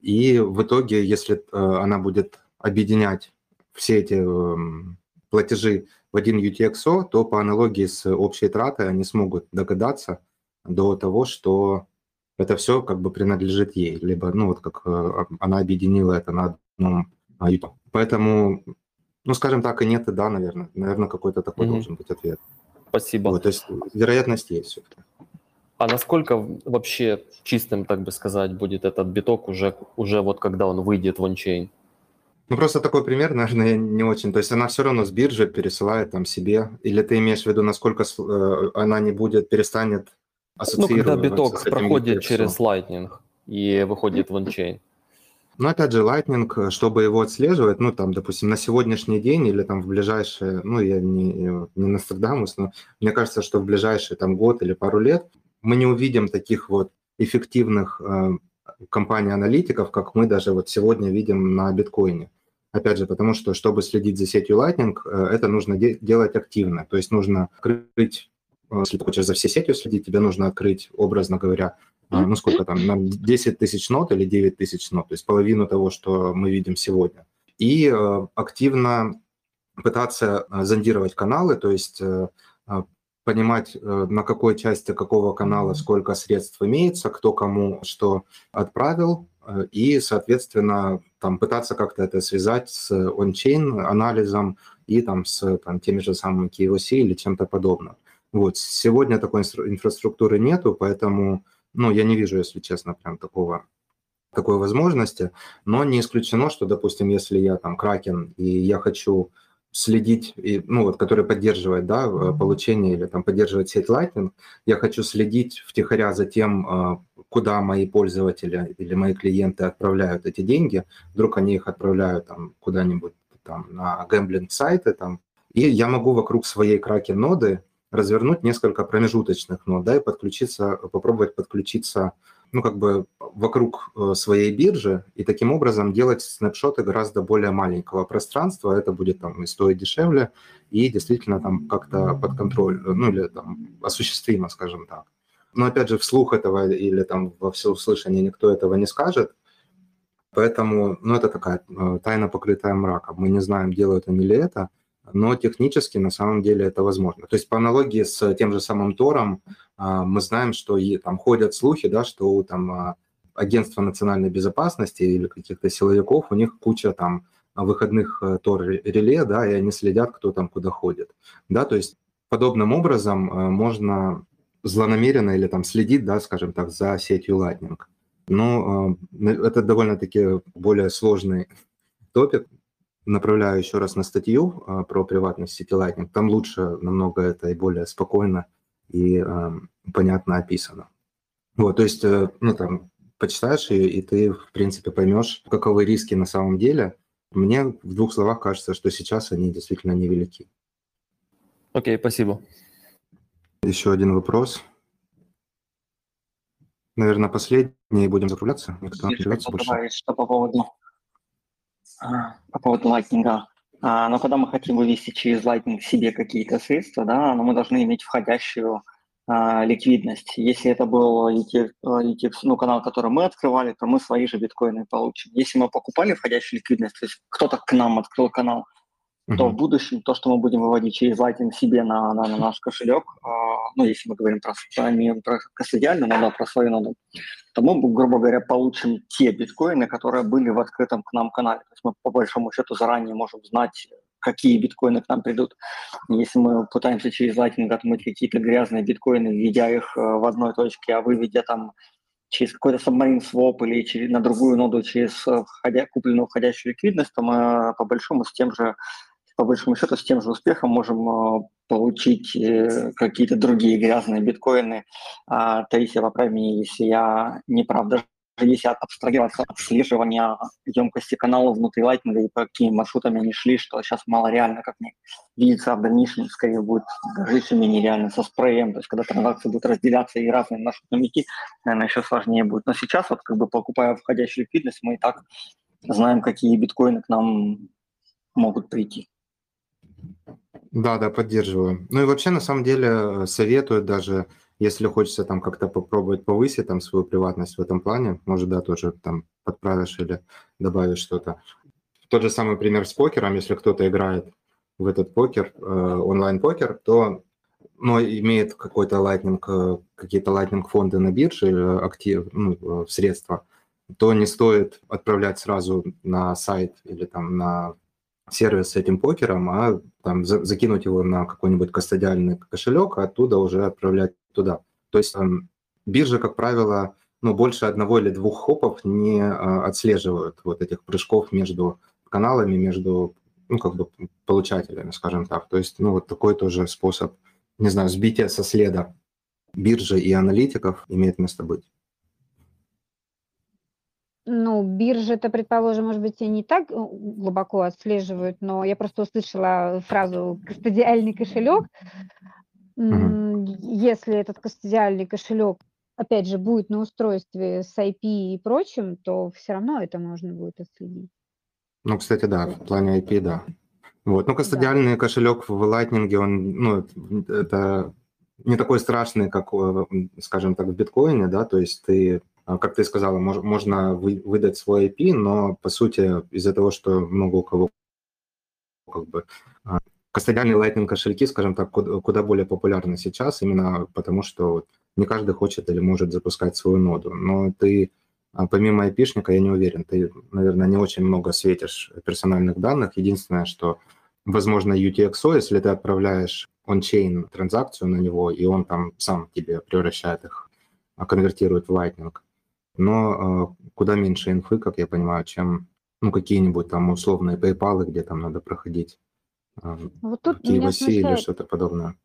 И в итоге, если э, она будет объединять все эти э, платежи в один UTXO, то по аналогии с общей тратой они смогут догадаться до того, что это все как бы принадлежит ей, либо, ну, вот как э, она объединила это на одном UTXO. Поэтому, ну, скажем так, и нет, и да, наверное. Наверное, какой-то такой mm-hmm. должен быть ответ. Спасибо. Вот, то есть вероятность есть все-таки. А насколько вообще чистым, так бы сказать, будет этот биток уже, уже вот когда он выйдет в ончейн? Ну, просто такой пример, наверное, не очень. То есть она все равно с биржи пересылает там себе. Или ты имеешь в виду, насколько э, она не будет, перестанет ассоциироваться Ну, когда биток проходит через Lightning и выходит в ончейн. Но опять же, Lightning, чтобы его отслеживать, ну, там, допустим, на сегодняшний день или там в ближайшие, ну, я не, не Нострадамус, но мне кажется, что в ближайший там год или пару лет мы не увидим таких вот эффективных э, компаний-аналитиков, как мы даже вот сегодня видим на биткоине. Опять же, потому что, чтобы следить за сетью Lightning, э, это нужно де- делать активно. То есть нужно открыть, э, если ты хочешь за всей сетью следить, тебе нужно открыть, образно говоря, ну сколько там, на 10 тысяч нот или 9 тысяч нот, то есть половину того, что мы видим сегодня. И активно пытаться зондировать каналы, то есть понимать, э, на какой части какого канала сколько средств имеется, кто кому что отправил, э, и, соответственно, там пытаться как-то это связать с он-чейн анализом и там с там, теми же самыми KYC или чем-то подобным. Вот. Сегодня такой инфраструктуры нету, поэтому ну, я не вижу, если честно, прям такого такой возможности, но не исключено, что, допустим, если я там кракен и я хочу следить, и, ну вот, который поддерживает, да, получение или там поддерживает сеть Lightning, я хочу следить втихаря за тем, а, куда мои пользователи или мои клиенты отправляют эти деньги, вдруг они их отправляют там куда-нибудь там на гэмблинг сайты там, и я могу вокруг своей кракен ноды развернуть несколько промежуточных нод, да, и подключиться, попробовать подключиться ну, как бы вокруг э, своей биржи и таким образом делать снапшоты гораздо более маленького пространства. Это будет там и стоить дешевле, и действительно там как-то под контроль, ну, или там осуществимо, скажем так. Но опять же, вслух этого или там во всеуслышание никто этого не скажет, Поэтому, ну, это такая э, тайна, покрытая мраком. Мы не знаем, делают они ли это, но технически на самом деле это возможно. То есть по аналогии с тем же самым Тором а, мы знаем, что и, там ходят слухи, да, что у там а, агентства национальной безопасности или каких-то силовиков у них куча там выходных э, Тор-реле, да, и они следят, кто там куда ходит, да, то есть подобным образом э, можно злонамеренно или там следить, да, скажем так, за сетью Lightning. Но э, это довольно-таки более сложный топик. Направляю еще раз на статью э, про приватность сети Lightning. Там лучше намного это и более спокойно и э, понятно описано. Вот, то есть, э, ну, там, почитаешь ее, и ты, в принципе, поймешь, каковы риски на самом деле. Мне в двух словах кажется, что сейчас они действительно невелики. Окей, okay, спасибо. Еще один вопрос. Наверное, последний, будем закругляться. Никто не больше. Что по поводу, по поводу Lightning. А, но когда мы хотим вывести через Lightning себе какие-то средства, да, но мы должны иметь входящую а, ликвидность. Если это был ETF, ETF, ну, канал, который мы открывали, то мы свои же биткоины получим. Если мы покупали входящую ликвидность, то есть кто-то к нам открыл канал, mm-hmm. то в будущем то, что мы будем выводить через Lightning себе на, на, на наш кошелек, а, ну, если мы говорим про, не про кастодиальную ноду, а про свою ноду, то мы, грубо говоря, получим те биткоины, которые были в открытом к нам канале. То есть мы, по большому счету, заранее можем знать, какие биткоины к нам придут. Если мы пытаемся через Lightning отмыть какие-то грязные биткоины, введя их э, в одной точке, а выведя там через какой-то submarine swap или через, на другую ноду через э, входя, купленную входящую ликвидность, то мы по большому с тем же по большому счету с тем же успехом можем э, получить какие-то другие грязные биткоины. А, Таисия, поправь меня, если я не прав. Даже если абстрагироваться от отслеживания емкости канала внутри Lightning и по какими маршрутами они шли, что сейчас мало реально, как мне видится, а в дальнейшем скорее будет даже еще менее реально со спреем, то есть когда транзакции будут разделяться и разные маршрутные идти, наверное, еще сложнее будет. Но сейчас вот как бы покупая входящую ликвидность, мы и так знаем, какие биткоины к нам могут прийти. Да, да, поддерживаю. Ну и вообще, на самом деле, советую даже если хочется там как-то попробовать повысить там свою приватность в этом плане, может, да, тоже там подправишь или добавишь что-то. Тот же самый пример с покером, если кто-то играет в этот покер, э, онлайн-покер, то но имеет какой-то lightning, э, какие-то lightning фонды на бирже, э, актив, ну, э, средства, то не стоит отправлять сразу на сайт или там на сервис с этим покером, а там за, закинуть его на какой-нибудь кастодиальный кошелек, а оттуда уже отправлять туда. То есть там, биржа, как правило, ну, больше одного или двух хопов не а, отслеживают вот этих прыжков между каналами, между, ну, как бы получателями, скажем так. То есть, ну, вот такой тоже способ, не знаю, сбития со следа биржи и аналитиков имеет место быть. Ну, биржи это, предположим, может быть, и не так э, глубоко отслеживают, но я просто услышала фразу «кастодиальный кошелек». Угу. Если этот кастодиальный кошелек, опять же, будет на устройстве с IP и прочим, то все равно это можно будет отследить. Ну, кстати, да, в плане IP, да. Вот, ну, кастодиальный да. кошелек в Lightning, он, ну, это не такой страшный, как, э, скажем так, в биткоине, да, то есть ты как ты сказала, мож, можно вы, выдать свой IP, но по сути из-за того, что много у кого как бы а, кастодиальные Lightning кошельки, скажем так, куда, куда более популярны сейчас, именно потому что не каждый хочет или может запускать свою ноду. Но ты а, помимо IP-шника, я не уверен, ты, наверное, не очень много светишь персональных данных. Единственное, что возможно UTXO, если ты отправляешь он-чейн транзакцию на него, и он там сам тебе превращает их, конвертирует в Lightning, но э, куда меньше инфы, как я понимаю, чем ну, какие-нибудь там условные PayPal, где там надо проходить э, вот тут KYC или что-то подобное.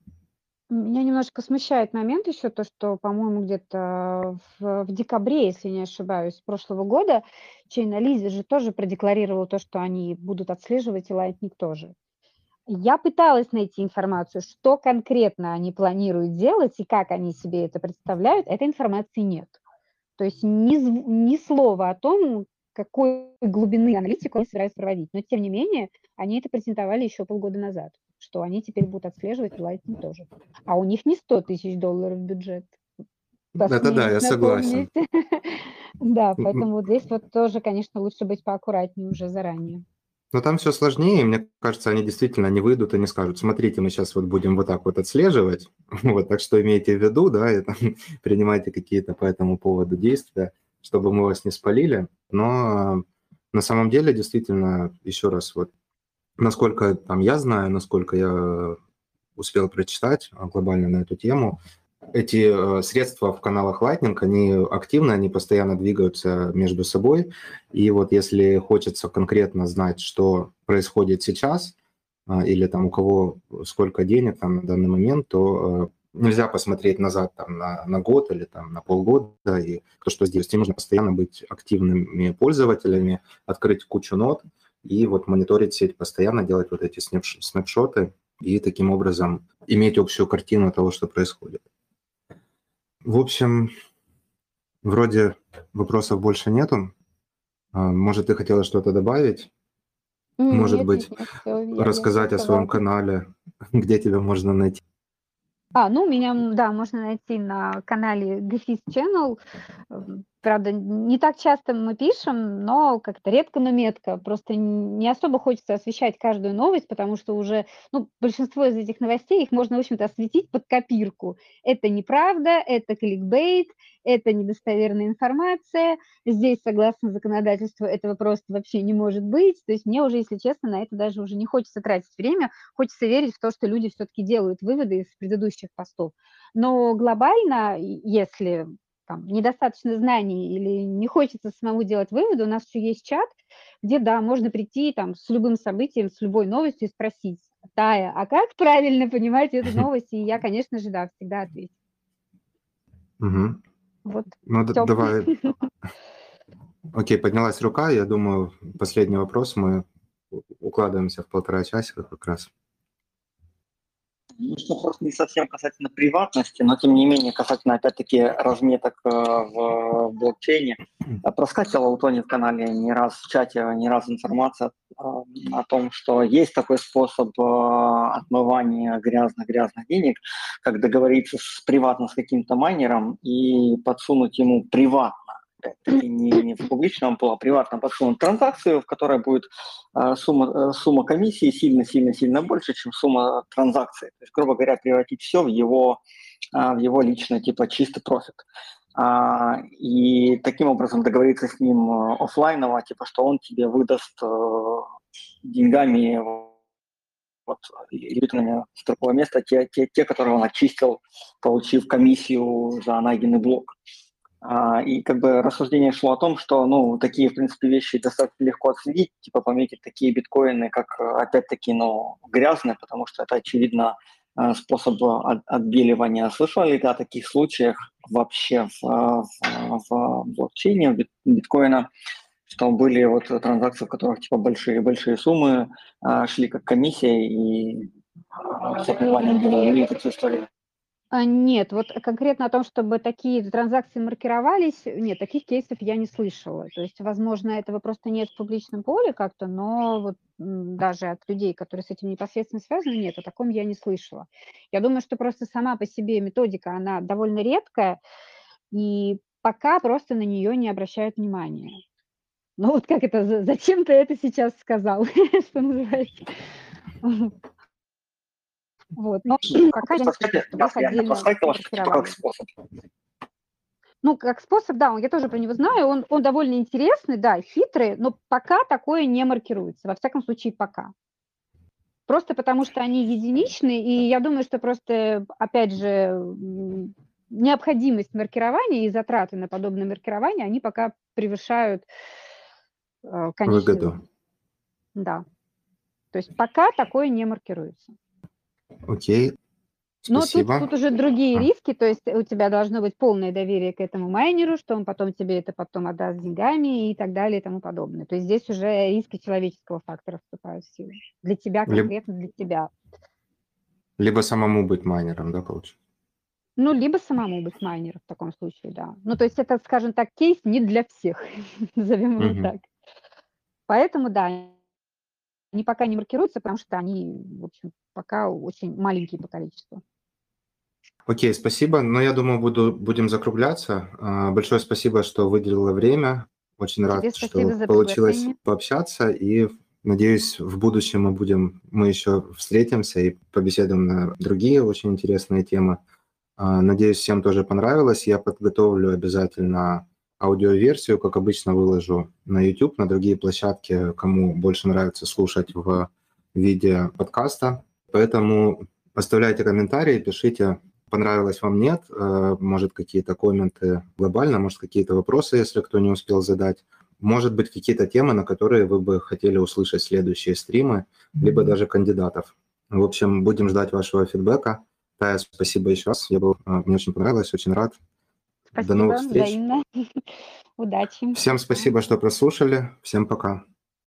Меня немножко смущает момент еще то, что, по-моему, где-то в, в декабре, если не ошибаюсь, прошлого года Chainalysis же тоже продекларировал то, что они будут отслеживать, и Lightning тоже. Я пыталась найти информацию, что конкретно они планируют делать и как они себе это представляют. Этой информации нет. То есть ни, ни слова о том, какой глубины аналитику они собираются проводить. Но, тем не менее, они это презентовали еще полгода назад, что они теперь будут отслеживать Lightning тоже. А у них не 100 тысяч долларов бюджет. Это да, я согласен. Да, поэтому вот здесь вот тоже, конечно, лучше быть поаккуратнее уже заранее. Но там все сложнее, мне кажется, они действительно не выйдут и не скажут, смотрите, мы сейчас вот будем вот так вот отслеживать, вот, так что имейте в виду, да, и там, принимайте какие-то по этому поводу действия, чтобы мы вас не спалили. Но на самом деле, действительно, еще раз, вот, насколько там я знаю, насколько я успел прочитать глобально на эту тему, эти средства в каналах Lightning, они активны, они постоянно двигаются между собой. И вот если хочется конкретно знать, что происходит сейчас, или там у кого сколько денег там на данный момент, то нельзя посмотреть назад там, на, на год или там, на полгода, и то, что здесь. И нужно постоянно быть активными пользователями, открыть кучу нот и вот мониторить сеть постоянно, делать вот эти снапшоты и таким образом иметь общую картину того, что происходит. В общем, вроде вопросов больше нету. А, может, ты хотела что-то добавить? Может Нет, быть, нет, рассказать о своем канале, где тебя можно найти? А, ну, меня, да, можно найти на канале Гефис Channel. Правда, не так часто мы пишем, но как-то редко, но метко. Просто не особо хочется освещать каждую новость, потому что уже, ну, большинство из этих новостей, их можно, в общем-то, осветить под копирку. Это неправда, это кликбейт, это недостоверная информация. Здесь, согласно законодательству, этого просто вообще не может быть. То есть мне уже, если честно, на это даже уже не хочется тратить время. Хочется верить в то, что люди все-таки делают выводы из предыдущих постов. Но глобально, если там, недостаточно знаний или не хочется самому делать выводы, у нас еще есть чат, где, да, можно прийти там с любым событием, с любой новостью и спросить, Тая, а как правильно понимать эту новость? И я, конечно же, да, всегда отвечу. Мгм. Вот, Ну, д- всё. давай. Окей, поднялась рука. Я думаю, последний вопрос. Мы укладываемся в полтора часика как раз. Ну, что просто не совсем касательно приватности, но тем не менее касательно, опять-таки, разметок э, в блокчейне. Э, Проскакивала у Тони в канале не раз в чате, не раз информация э, о том, что есть такой способ э, отмывания грязных-грязных денег, как договориться с, приватно с каким-то майнером и подсунуть ему приватно опять-таки не, не в публичном а приватно подсунуть транзакцию, в которой будет э, сумма, э, сумма комиссии сильно-сильно-сильно больше, чем сумма транзакций. То есть, грубо говоря, превратить все в его, э, в его личный, типа, чистый профит. А, и таким образом договориться с ним э, оффлайново, типа, что он тебе выдаст э, деньгами вот, элитными с такого места те, те, те, которые он очистил, получив комиссию за найденный блок. А, и как бы рассуждение шло о том, что, ну, такие, в принципе, вещи достаточно легко отследить, типа пометить такие биткоины, как, опять-таки, ну, грязные, потому что это, очевидно, э, способ от- отбеливания. Слышал ли ты о таких случаях вообще в, в, в блокчейне бит- биткоина, что были вот транзакции, в которых, типа, большие-большие суммы а, шли как комиссия, и а, с отмыванием было или такие? А, Нет, вот конкретно о том, чтобы такие транзакции маркировались, нет, таких кейсов я не слышала. То есть, возможно, этого просто нет в публичном поле как-то, но вот даже от людей, которые с этим непосредственно связаны, нет, о таком я не слышала. Я думаю, что просто сама по себе методика, она довольно редкая, и пока просто на нее не обращают внимания. Ну вот как это, за- зачем ты это сейчас сказал, что называется. Вот, но пока я не слышу, Проскакивал- чтобы да, их реально отдельно проскакивало, что типа как маркировали. способ. Ну, как способ, да, он- я тоже про него знаю, он, он довольно интересный, да, хитрый, но пока такое не маркируется, во всяком случае пока. Просто потому что они единичные, и я думаю, что просто, опять же, необходимость маркирования и затраты на подобное маркирование, они пока превышают э, конечный Выгоду. Да. То есть пока такое не маркируется. Окей. Но тут, Спасибо. тут уже другие А. риски, то есть у тебя должно быть полное доверие к этому майнеру, что он потом тебе это потом отдаст деньгами и так далее и тому подобное. То есть здесь уже риски человеческого фактора вступают в силу. Для тебя, Либо- конкретно для тебя. Либо самому быть майнером, да, получается? Ну, либо самому быть майнером в таком случае, да. Ну, то есть это, скажем так, кейс не для всех, назовем его так. Поэтому, да, они пока не маркируются, потому что они, в общем, пока очень маленькие по количеству. Окей, спасибо. Но я думаю, буду, будем закругляться. А, Большое спасибо, что выделила время. Очень рад, Тебе что спасибо за получилось пообщаться. И надеюсь, в будущем мы будем, мы еще встретимся и побеседуем на другие очень интересные темы. А, Надеюсь, всем тоже понравилось. Я подготовлю обязательно аудиоверсию, как обычно, выложу на YouTube, на другие площадки, кому больше нравится слушать в виде подкаста. Поэтому оставляйте комментарии, пишите понравилось, вам нет. Э, может, какие-то комменты глобально, может, какие-то вопросы, если кто не успел задать. Может быть, какие-то темы, на которые вы бы хотели услышать следующие стримы, либо даже кандидатов. В общем, будем ждать вашего фидбэка. Тая, спасибо еще раз. Я был, э, мне очень понравилось, очень рад. Спасибо, До новых встреч. взаимно. Удачи. Всем спасибо, что прослушали. Всем пока.